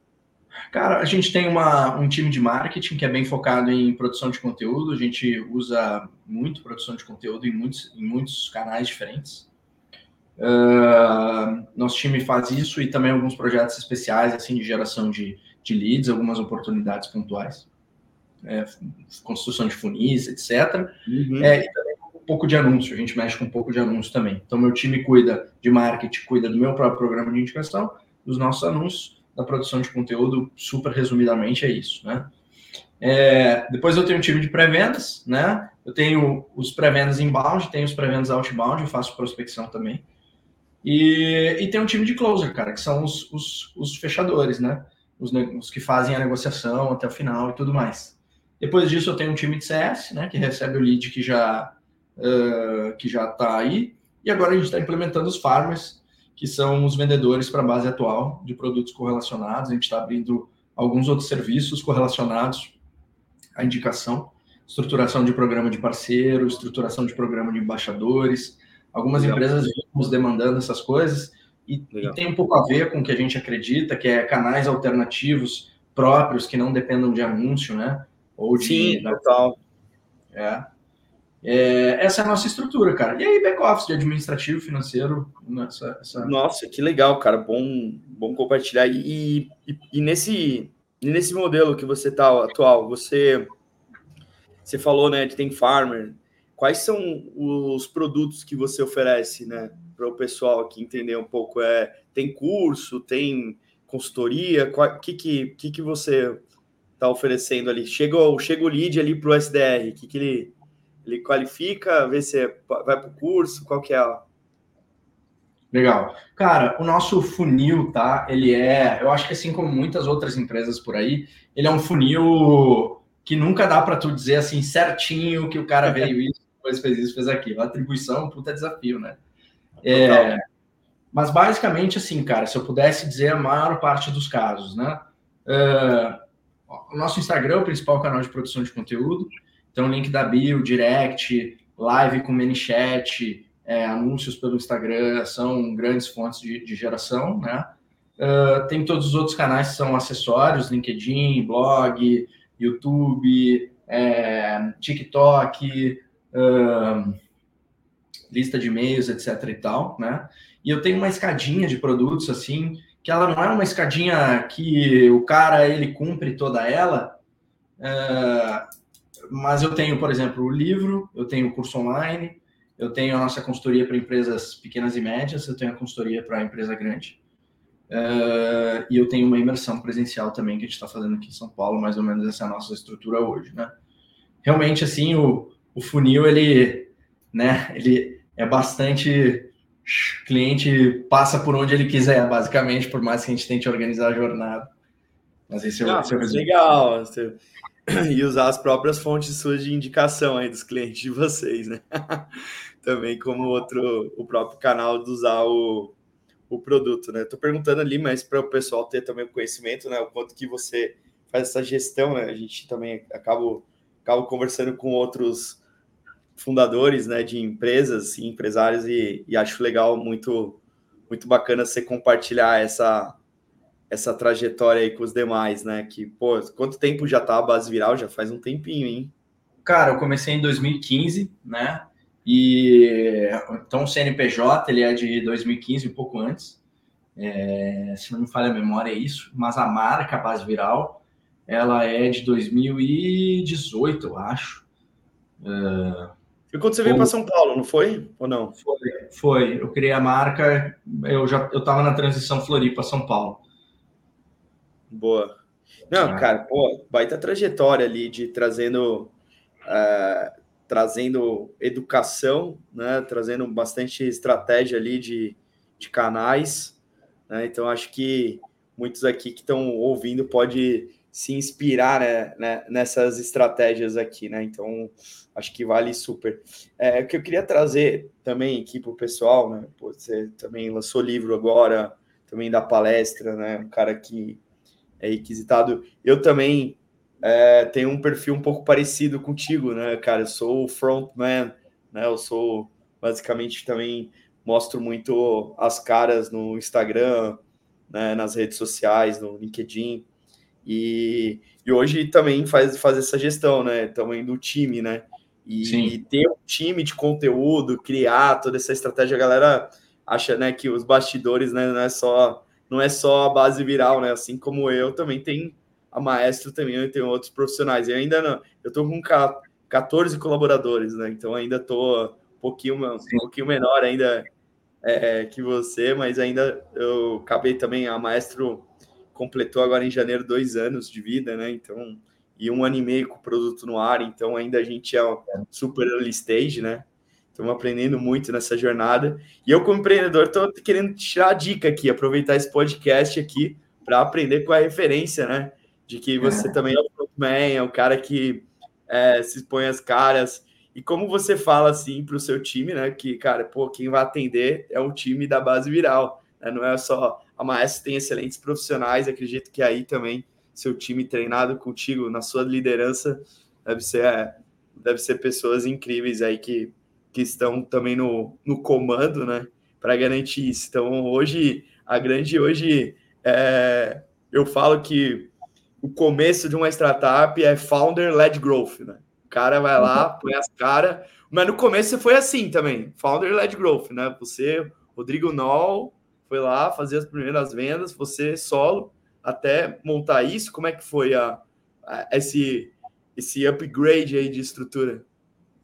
Cara, a gente tem uma, um time de marketing que é bem focado em produção de conteúdo. A gente usa muito produção de conteúdo em muitos, em muitos canais diferentes. Uh, nosso time faz isso e também alguns projetos especiais, assim, de geração de, de leads, algumas oportunidades pontuais, é, construção de funis, etc. Uhum. É, e também um pouco de anúncio, a gente mexe com um pouco de anúncio também. Então, meu time cuida de marketing, cuida do meu próprio programa de indicação, dos nossos anúncios, da produção de conteúdo, super resumidamente é isso, né? É, depois eu tenho um time de pré-vendas, né? Eu tenho os pré-vendas inbound, tenho os pré-vendas outbound, eu faço prospecção também. E, e tem um time de closer, cara, que são os, os, os fechadores, né? Os, os, que fazem a negociação até o final e tudo mais. Depois disso, eu tenho um time de CS, né? Que recebe o lead que já uh, que já está aí. E agora a gente está implementando os farmers, que são os vendedores para a base atual de produtos correlacionados. A gente está abrindo alguns outros serviços correlacionados à indicação, estruturação de programa de parceiro, estruturação de programa de embaixadores, Algumas Legal. empresas vimos demandando essas coisas e, e, tem um pouco a ver com o que a gente acredita, que é canais alternativos próprios que não dependam de anúncio, né? Ou de. Sim, total. É. é. essa é a nossa estrutura, cara. E aí, back-office de administrativo, financeiro. Nessa, essa... Nossa, que legal, cara. Bom, bom compartilhar. E, e, e nesse, nesse modelo que você está atual, você, você falou, né, de tem farmer, quais são os produtos que você oferece, né, para o pessoal aqui entender um pouco? É, tem curso, tem consultoria? O que, que, que, que você está oferecendo ali? Chega, chega o lead ali para o SDR, o que, que ele, ele qualifica, vê se é, vai para o curso, qual que é a... Legal. Cara, o nosso funil, tá? Ele é, eu acho que assim como muitas outras empresas por aí, ele é um funil que nunca dá para tu dizer assim certinho que o cara veio isso, depois fez isso, fez aquilo. A atribuição puta desafio, né? É, mas basicamente, assim, cara, se eu pudesse dizer a maior parte dos casos, né? Uh, o nosso Instagram é o principal canal de produção de conteúdo. Então, link da bio, direct, live com ManyChat, é, anúncios pelo Instagram são grandes fontes de, de geração, né? Uh, tem todos os outros canais que são acessórios, LinkedIn, blog, YouTube, é, TikTok, uh, lista de e-mails, etc e tal, né? E eu tenho uma escadinha de produtos assim, que ela não é uma escadinha que o cara ele cumpre toda ela, uh, mas eu tenho, por exemplo, o livro, eu tenho o curso online, eu tenho a nossa consultoria para empresas pequenas e médias, eu tenho a consultoria para empresa grande. Uh, e eu tenho uma imersão presencial também que a gente está fazendo aqui em São Paulo, mais ou menos essa é a nossa estrutura hoje, né? Realmente, assim, o, o funil ele né? Ele é bastante cliente passa por onde ele quiser, basicamente, por mais que a gente tente organizar a jornada. Mas esse é o, esse é o legal. E usar as próprias fontes suas de indicação aí dos clientes de vocês, né? Também como outro, o próprio canal de usar o, o produto, né? Tô perguntando ali, mas para o pessoal ter também o conhecimento, né? O quanto que você faz essa gestão, né? A gente também acaba, acaba conversando com outros fundadores, né? De empresas e empresários e, e acho legal, muito, muito bacana você compartilhar essa, essa trajetória aí com os demais, né? Que, pô, quanto tempo já tá a base viral? Já faz um tempinho, hein? Cara, eu comecei em 2015, né? E então o CNPJ ele é de 2015, um pouco antes. É, se não me falha a memória, é isso. Mas a marca a Base Viral ela é de 2018, eu acho. E quando você veio para São Paulo, não foi? Ou não? Foi, foi. Eu criei a marca, eu já eu estava na transição Floripa São Paulo. Boa. Não, ah. cara, pô, baita trajetória ali de trazendo uh, trazendo educação, né, trazendo bastante estratégia ali de, de canais. Né, então, acho que muitos aqui que estão ouvindo pode se inspirar né, né, nessas estratégias aqui, né? Então, acho que vale super. É, o que eu queria trazer também aqui para o pessoal, né? Pô, você também lançou livro agora, também dá palestra, né? Um cara que é requisitado. Eu também é, tem um perfil um pouco parecido contigo, né, cara? Eu sou frontman, né? Eu sou basicamente também mostro muito as caras no Instagram, né, nas redes sociais, no LinkedIn. E, e hoje também faz, faz essa gestão, né? Também do time, né? E, e, ter um time de conteúdo, criar toda essa estratégia, a galera acha, né, que os bastidores, né, não é só não é só a base viral, né? Assim como eu também tem a Maestro também, eu tenho outros profissionais. Eu ainda não, eu tô com 14 colaboradores, né? Então ainda tô um pouquinho, um pouquinho menor ainda é, que você, mas ainda eu acabei também, a Maestro completou agora em janeiro dois anos de vida, né? Então, e um ano e meio com o produto no ar, então ainda a gente é super early stage, né? Estamos aprendendo muito nessa jornada. E eu, como empreendedor, estou querendo tirar a dica aqui, aproveitar esse podcast aqui para aprender com a referência, né? de que você é. também é o frontman, é o cara que é, se expõe as caras. E como você fala assim para o seu time, né? Que, cara, pô, quem vai atender é o time da base viral, né? Não é só a Maestro tem excelentes profissionais, acredito que aí também seu time treinado contigo na sua liderança deve ser é, deve ser pessoas incríveis aí que, que estão também no, no comando, né? Para garantir isso. Então, hoje, a grande hoje é, eu falo que o começo de uma startup é founder-led growth, né? O cara vai lá, uhum. põe as caras. Mas no começo você foi assim também, founder-led growth, né? Você, Rodrigo Noll, foi lá fazer as primeiras vendas, você solo, até montar isso. Como é que foi a, a esse, esse upgrade aí de estrutura?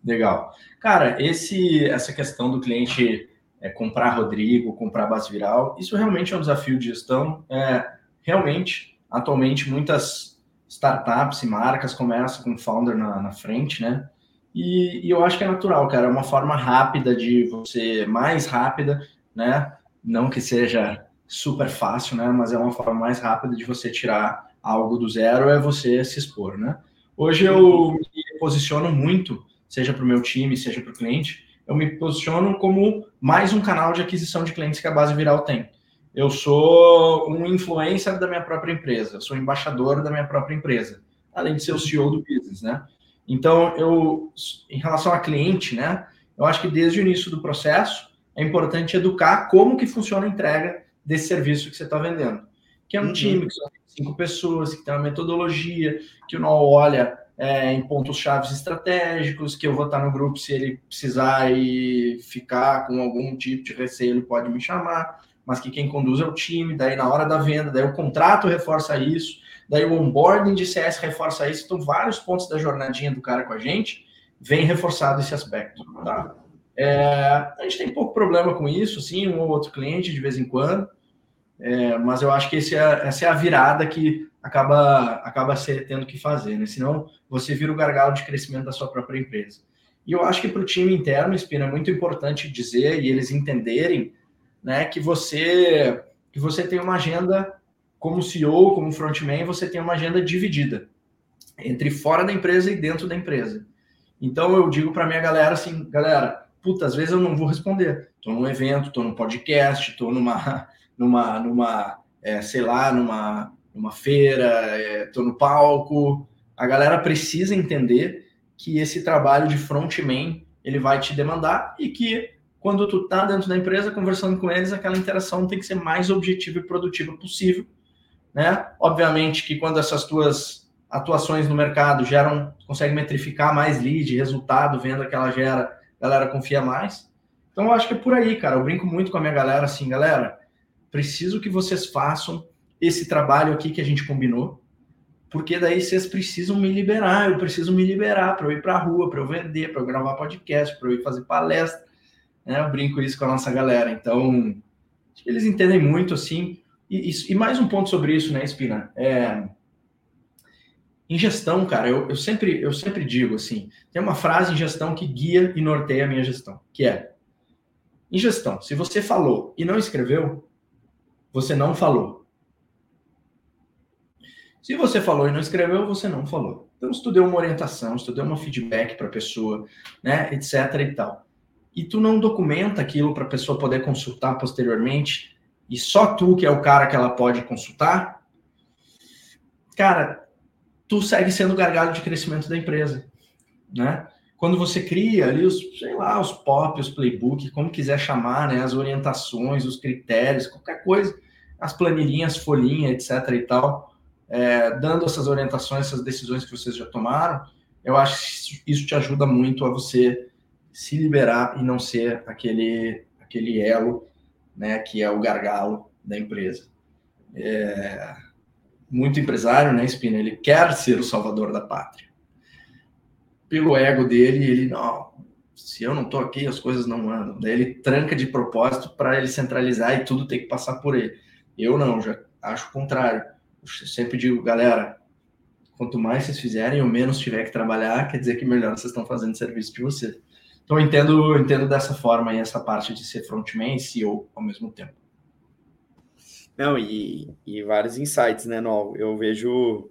Legal. Cara, esse, essa questão do cliente é, comprar Rodrigo, comprar base viral, isso realmente é um desafio de gestão. É, realmente, Atualmente, muitas startups e marcas começam com founder na, na frente, né? E, e, eu acho que é natural, cara. É uma forma rápida de você, mais rápida, né? Não que seja super fácil, né? Mas é uma forma mais rápida de você tirar algo do zero, é você se expor, né? Hoje eu me posiciono muito, seja para o meu time, seja para o cliente, eu me posiciono como mais um canal de aquisição de clientes que a base viral tem eu sou um influencer da minha própria empresa, sou embaixador da minha própria empresa, além de ser o CEO do business, né? Então, eu, em relação a cliente, né? Eu acho que desde o início do processo é importante educar como que funciona a entrega desse serviço que você está vendendo. Que é um uhum. time, que são cinco pessoas, que tem uma metodologia, que não olha é, em pontos chaves estratégicos, que eu vou estar no grupo se ele precisar e ficar com algum tipo de receio, ele pode me chamar mas que quem conduz é o time, daí na hora da venda, daí o contrato reforça isso, daí o onboarding de CS reforça isso, então vários pontos da jornadinha do cara com a gente vem reforçado esse aspecto, tá? É, a gente tem pouco problema com isso, sim, um ou outro cliente de vez em quando, é, mas eu acho que é, essa é a virada que acaba, acaba ser, tendo que fazer, né? Senão você vira o gargalo de crescimento da sua própria empresa. E eu acho que para o time interno, Espina, é muito importante dizer e eles entenderem né, que você que você tem uma agenda como CEO, como frontman, você tem uma agenda dividida entre fora da empresa e dentro da empresa. Então eu digo para minha galera assim, galera, puta, às vezes eu não vou responder. Estou num evento, estou num podcast, estou numa, numa, numa, é, sei lá, numa, numa feira, estou é, no palco. A galera precisa entender que esse trabalho de frontman ele vai te demandar e que quando tu tá dentro da empresa conversando com eles, aquela interação tem que ser mais objetiva e produtiva possível, né? Obviamente que quando essas tuas atuações no mercado geram, consegue metrificar mais lead, resultado, venda que ela gera, a galera confia mais. Então eu acho que é por aí, cara. Eu brinco muito com a minha galera assim, galera, preciso que vocês façam esse trabalho aqui que a gente combinou, porque daí vocês precisam me liberar, eu preciso me liberar para eu ir para a rua, para eu vender, para eu gravar podcast, para eu ir fazer palestra. Né? Eu brinco isso com a nossa galera. Então, eles entendem muito assim. E, e, mais um ponto sobre isso, né, Espina? É, em gestão, cara, eu, eu, sempre, eu sempre digo assim: tem uma frase em gestão que guia e norteia a minha gestão, que é: em gestão, se você falou e não escreveu, você não falou. Se você falou e não escreveu, você não falou. Então, se tu deu uma orientação, se tu deu uma feedback para a pessoa, né, etc e tal, e tu não documenta aquilo para a pessoa poder consultar posteriormente, e só tu que é o cara que ela pode consultar, cara, tu segue sendo gargalo de crescimento da empresa, né? Quando você cria ali os, sei lá, os pop, os playbook, como quiser chamar, né, as orientações, os critérios, qualquer coisa, as planilhinhas, folhinha, etc e tal, é, dando essas orientações, essas decisões que vocês já tomaram, eu acho que isso te ajuda muito a você se liberar e não ser aquele, aquele elo né, que é o gargalo da empresa. É, muito empresário, né, Spina, ele quer ser o salvador da pátria. Pelo ego dele, ele, não, se eu não estou aqui, as coisas não andam. Daí ele tranca de propósito para ele centralizar e tudo tem que passar por ele. Eu não, já acho o contrário eu sempre digo, galera, quanto mais vocês fizerem ou menos tiver que trabalhar, quer dizer que melhor vocês estão fazendo serviço de vocês. Então, eu entendo, eu entendo dessa forma aí essa parte de ser frontman e CEO ao mesmo tempo. Não, e, e vários insights, né, Nol? Eu vejo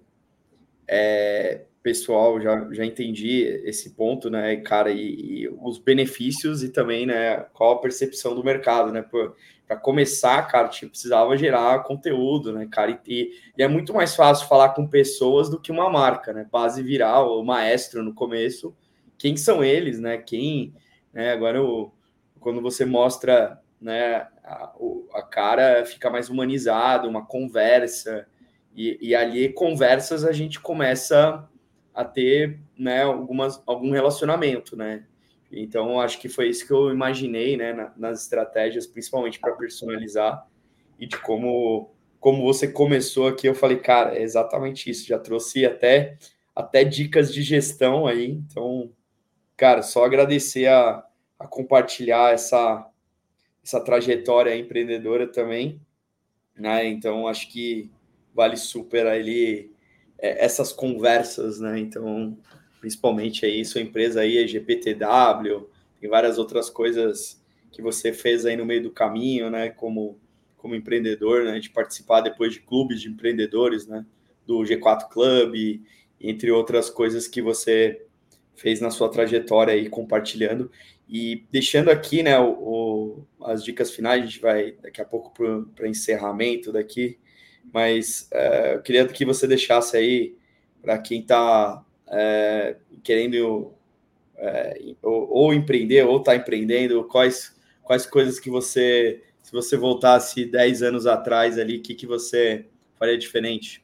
é, pessoal, já, já entendi esse ponto, né, cara, e, e, os benefícios e também, né, qual a percepção do mercado, né, para começar, cara, tipo, precisava gerar conteúdo, né, cara, e, e, é muito mais fácil falar com pessoas do que uma marca, né, base viral, o maestro no começo, quem são eles, né, quem, né, agora eu, quando você mostra, né, a, a cara fica mais humanizado, uma conversa, e, e ali conversas a gente começa a ter né, algumas, algum relacionamento, né? Então, acho que foi isso que eu imaginei né, nas estratégias, principalmente para personalizar e de como, como você começou aqui. Eu falei, cara, é exatamente isso. Já trouxe até, até dicas de gestão aí. Então, cara, só agradecer a, a compartilhar essa, essa trajetória empreendedora também. Né? Então, acho que vale super ali é, essas conversas, né? Então, principalmente aí, sua empresa aí é GPTW, tem várias outras coisas que você fez aí no meio do caminho, né? Como, como empreendedor, né? De participar depois de clubes de empreendedores, né? Do G4 Club, entre outras coisas que você fez na sua trajetória aí compartilhando. E deixando aqui, né, o, o as dicas finais, a gente vai daqui a pouco para encerramento daqui mas é, eu queria que você deixasse aí para quem está é, querendo é, ou, ou, empreender ou está empreendendo, quais, quais coisas que você, se você voltasse 10 anos atrás ali, o que, que você faria diferente?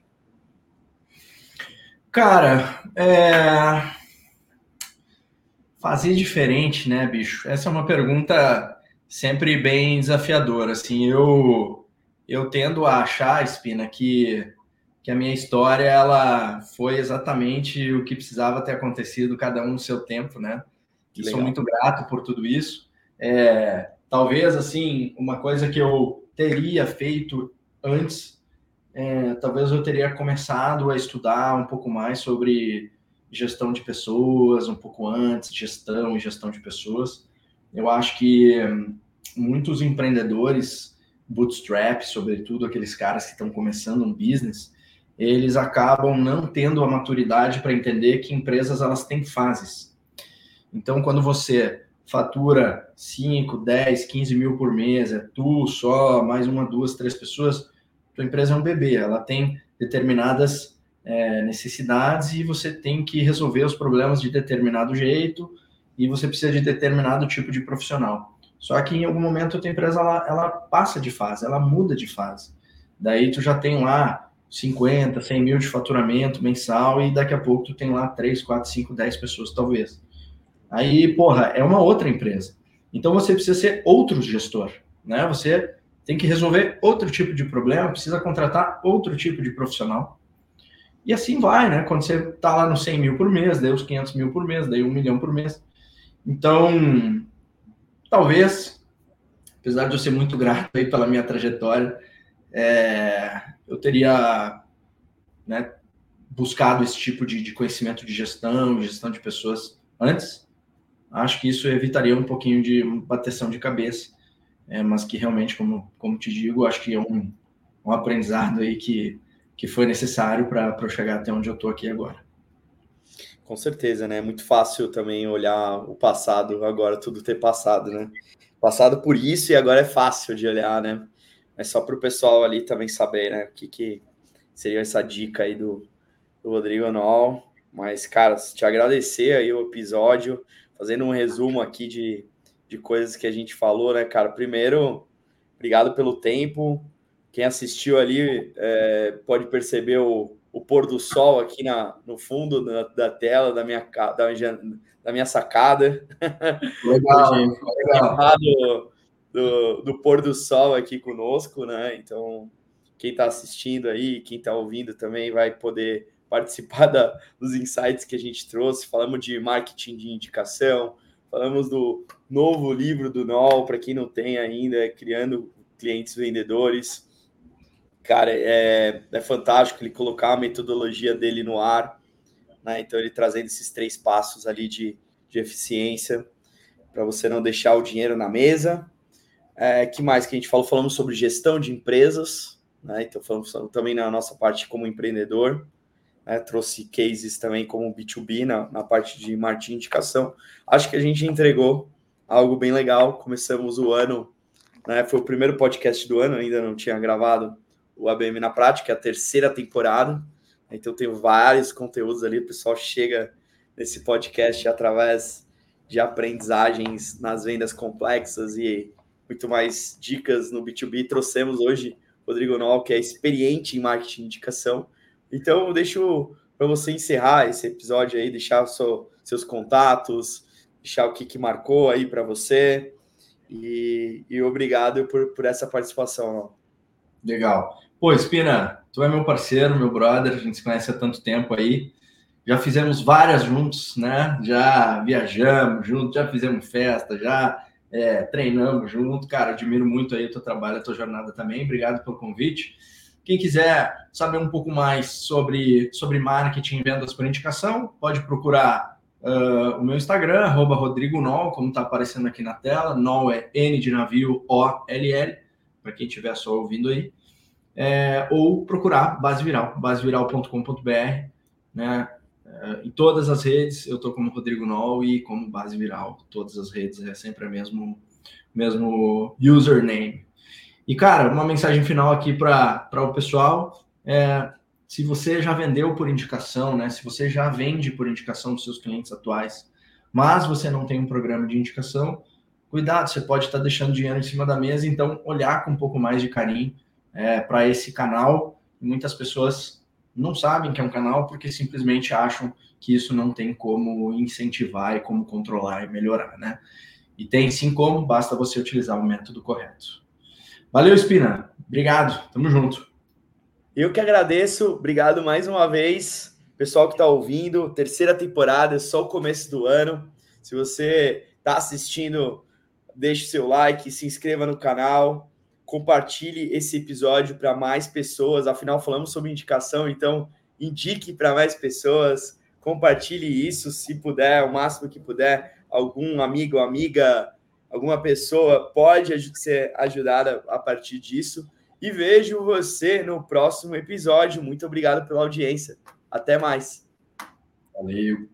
Cara, é... fazer diferente, né, bicho? Essa é uma pergunta sempre bem desafiadora. Assim, eu eu tendo a achar, Espina, que, que a minha história ela foi exatamente o que precisava ter acontecido, cada um no seu tempo, né? E sou muito grato por tudo isso. É, talvez, assim, uma coisa que eu teria feito antes, é, talvez eu teria começado a estudar um pouco mais sobre gestão de pessoas, um pouco antes, gestão e gestão de pessoas. Eu acho que hum, muitos empreendedores, bootstrap, sobretudo aqueles caras que estão começando um business, eles acabam não tendo a maturidade para entender que empresas elas têm fases. Então, quando você fatura 5, 10, 15 mil por mês, é tu só, mais uma, duas, três pessoas, tua empresa é um bebê, ela tem determinadas é, necessidades e você tem que resolver os problemas de determinado jeito e você precisa de determinado tipo de profissional. Só que em algum momento a tua empresa ela, ela passa de fase, ela muda de fase. Daí tu já tem lá 50, 100 mil de faturamento mensal e daqui a pouco tu tem lá 3, 4, 5, 10 pessoas talvez. Aí, porra, é uma outra empresa. Então você precisa ser outro gestor, né? Você tem que resolver outro tipo de problema, precisa contratar outro tipo de profissional. E assim vai, né? Quando você está lá nos 100 mil por mês, daí os 500 mil por mês, daí um milhão por mês. Então, talvez, apesar de eu ser muito grato aí pela minha trajetória, é, eu teria né, buscado esse tipo de, de conhecimento de gestão, gestão de pessoas antes. Acho que isso evitaria um pouquinho de bateção de cabeça, é, mas que realmente, como, como te digo, acho que é um, um aprendizado aí que, que foi necessário para eu chegar até onde eu estou aqui agora. Com certeza, né? É muito fácil também olhar o passado, agora tudo ter passado, né? Passado por isso e agora é fácil de olhar, né? Mas só para o pessoal ali também saber, né? O que, que seria essa dica aí do, do Rodrigo Nol. Mas, cara, te agradecer aí o episódio, fazendo um resumo aqui de, de coisas que a gente falou, né, cara? Primeiro, obrigado pelo tempo. Quem assistiu ali é, pode perceber o, o pôr do sol aqui na, no fundo da, da tela da minha, da, da minha sacada. Legal, legal. Do, do, do, pôr do sol aqui conosco, né? Então, quem está assistindo aí, quem está ouvindo também vai poder participar da, dos insights que a gente trouxe. Falamos de marketing de indicação, falamos do novo livro do NOL, para quem não tem ainda, Criando Clientes Vendedores. Cara, é, é fantástico ele colocar a metodologia dele no ar, né? Então, ele trazendo esses três passos ali de, de eficiência para você não deixar o dinheiro na mesa. É, que mais que a gente falou? Falamos sobre gestão de empresas, né? Então, falamos também na nossa parte como empreendedor né, trouxe cases também como B2B na, na parte de marketing indicação. Acho que a gente entregou algo bem legal. Começamos o ano, né, foi o primeiro podcast do ano, ainda não tinha gravado o ABM na prática, é a terceira temporada. Então tenho vários conteúdos ali, o pessoal chega nesse podcast através de aprendizagens nas vendas complexas e muito mais dicas no B2B. Trouxemos hoje Rodrigo Nol, que é experiente em marketing indicação, então, eu deixo para você encerrar esse episódio aí, deixar seu, seus contatos, deixar o que, que marcou aí para você. E, e, obrigado por, por essa participação. Legal. Pô, Espina, tu é meu parceiro, meu brother, a gente se conhece há tanto tempo aí. Já fizemos várias juntos, né? Já viajamos juntos, já fizemos festa, já é, treinamos junto. Cara, admiro muito aí o teu trabalho, a tua jornada também. Obrigado pelo convite. Quem quiser saber um pouco mais sobre, sobre marketing e vendas por indicação, pode procurar uh, o meu Instagram, arroba como está aparecendo aqui na tela. Nol é N de navio, O-L-L, para quem estiver só ouvindo aí. É, ou procurar Base Viral, baseviral.com.br, né? Uh, em todas as redes, eu estou como Rodrigo Nol e como Base Viral. Todas as redes é sempre o mesmo, mesmo username. E, cara, uma mensagem final aqui para o pessoal. É, se você já vendeu por indicação, né? Se você já vende por indicação dos seus clientes atuais, mas você não tem um programa de indicação, cuidado, você pode estar deixando dinheiro em cima da mesa, então olhar com um pouco mais de carinho é, para esse canal. Muitas pessoas não sabem que é um canal porque simplesmente acham que isso não tem como incentivar e como controlar e melhorar, né? E tem sim como, basta você utilizar o método correto. Valeu, Espina. Obrigado. Tamo junto. Eu que agradeço. Obrigado mais uma vez. Pessoal que está ouvindo, terceira temporada, só o começo do ano. Se você está assistindo, deixe seu like, se inscreva no canal, compartilhe esse episódio para mais pessoas. Afinal, falamos sobre indicação, então indique para mais pessoas, compartilhe isso se puder, o máximo que puder. Algum amigo, amiga, alguma pessoa pode ser ajudada a partir disso. E vejo você no próximo episódio. Muito obrigado pela audiência. Até mais. Valeu.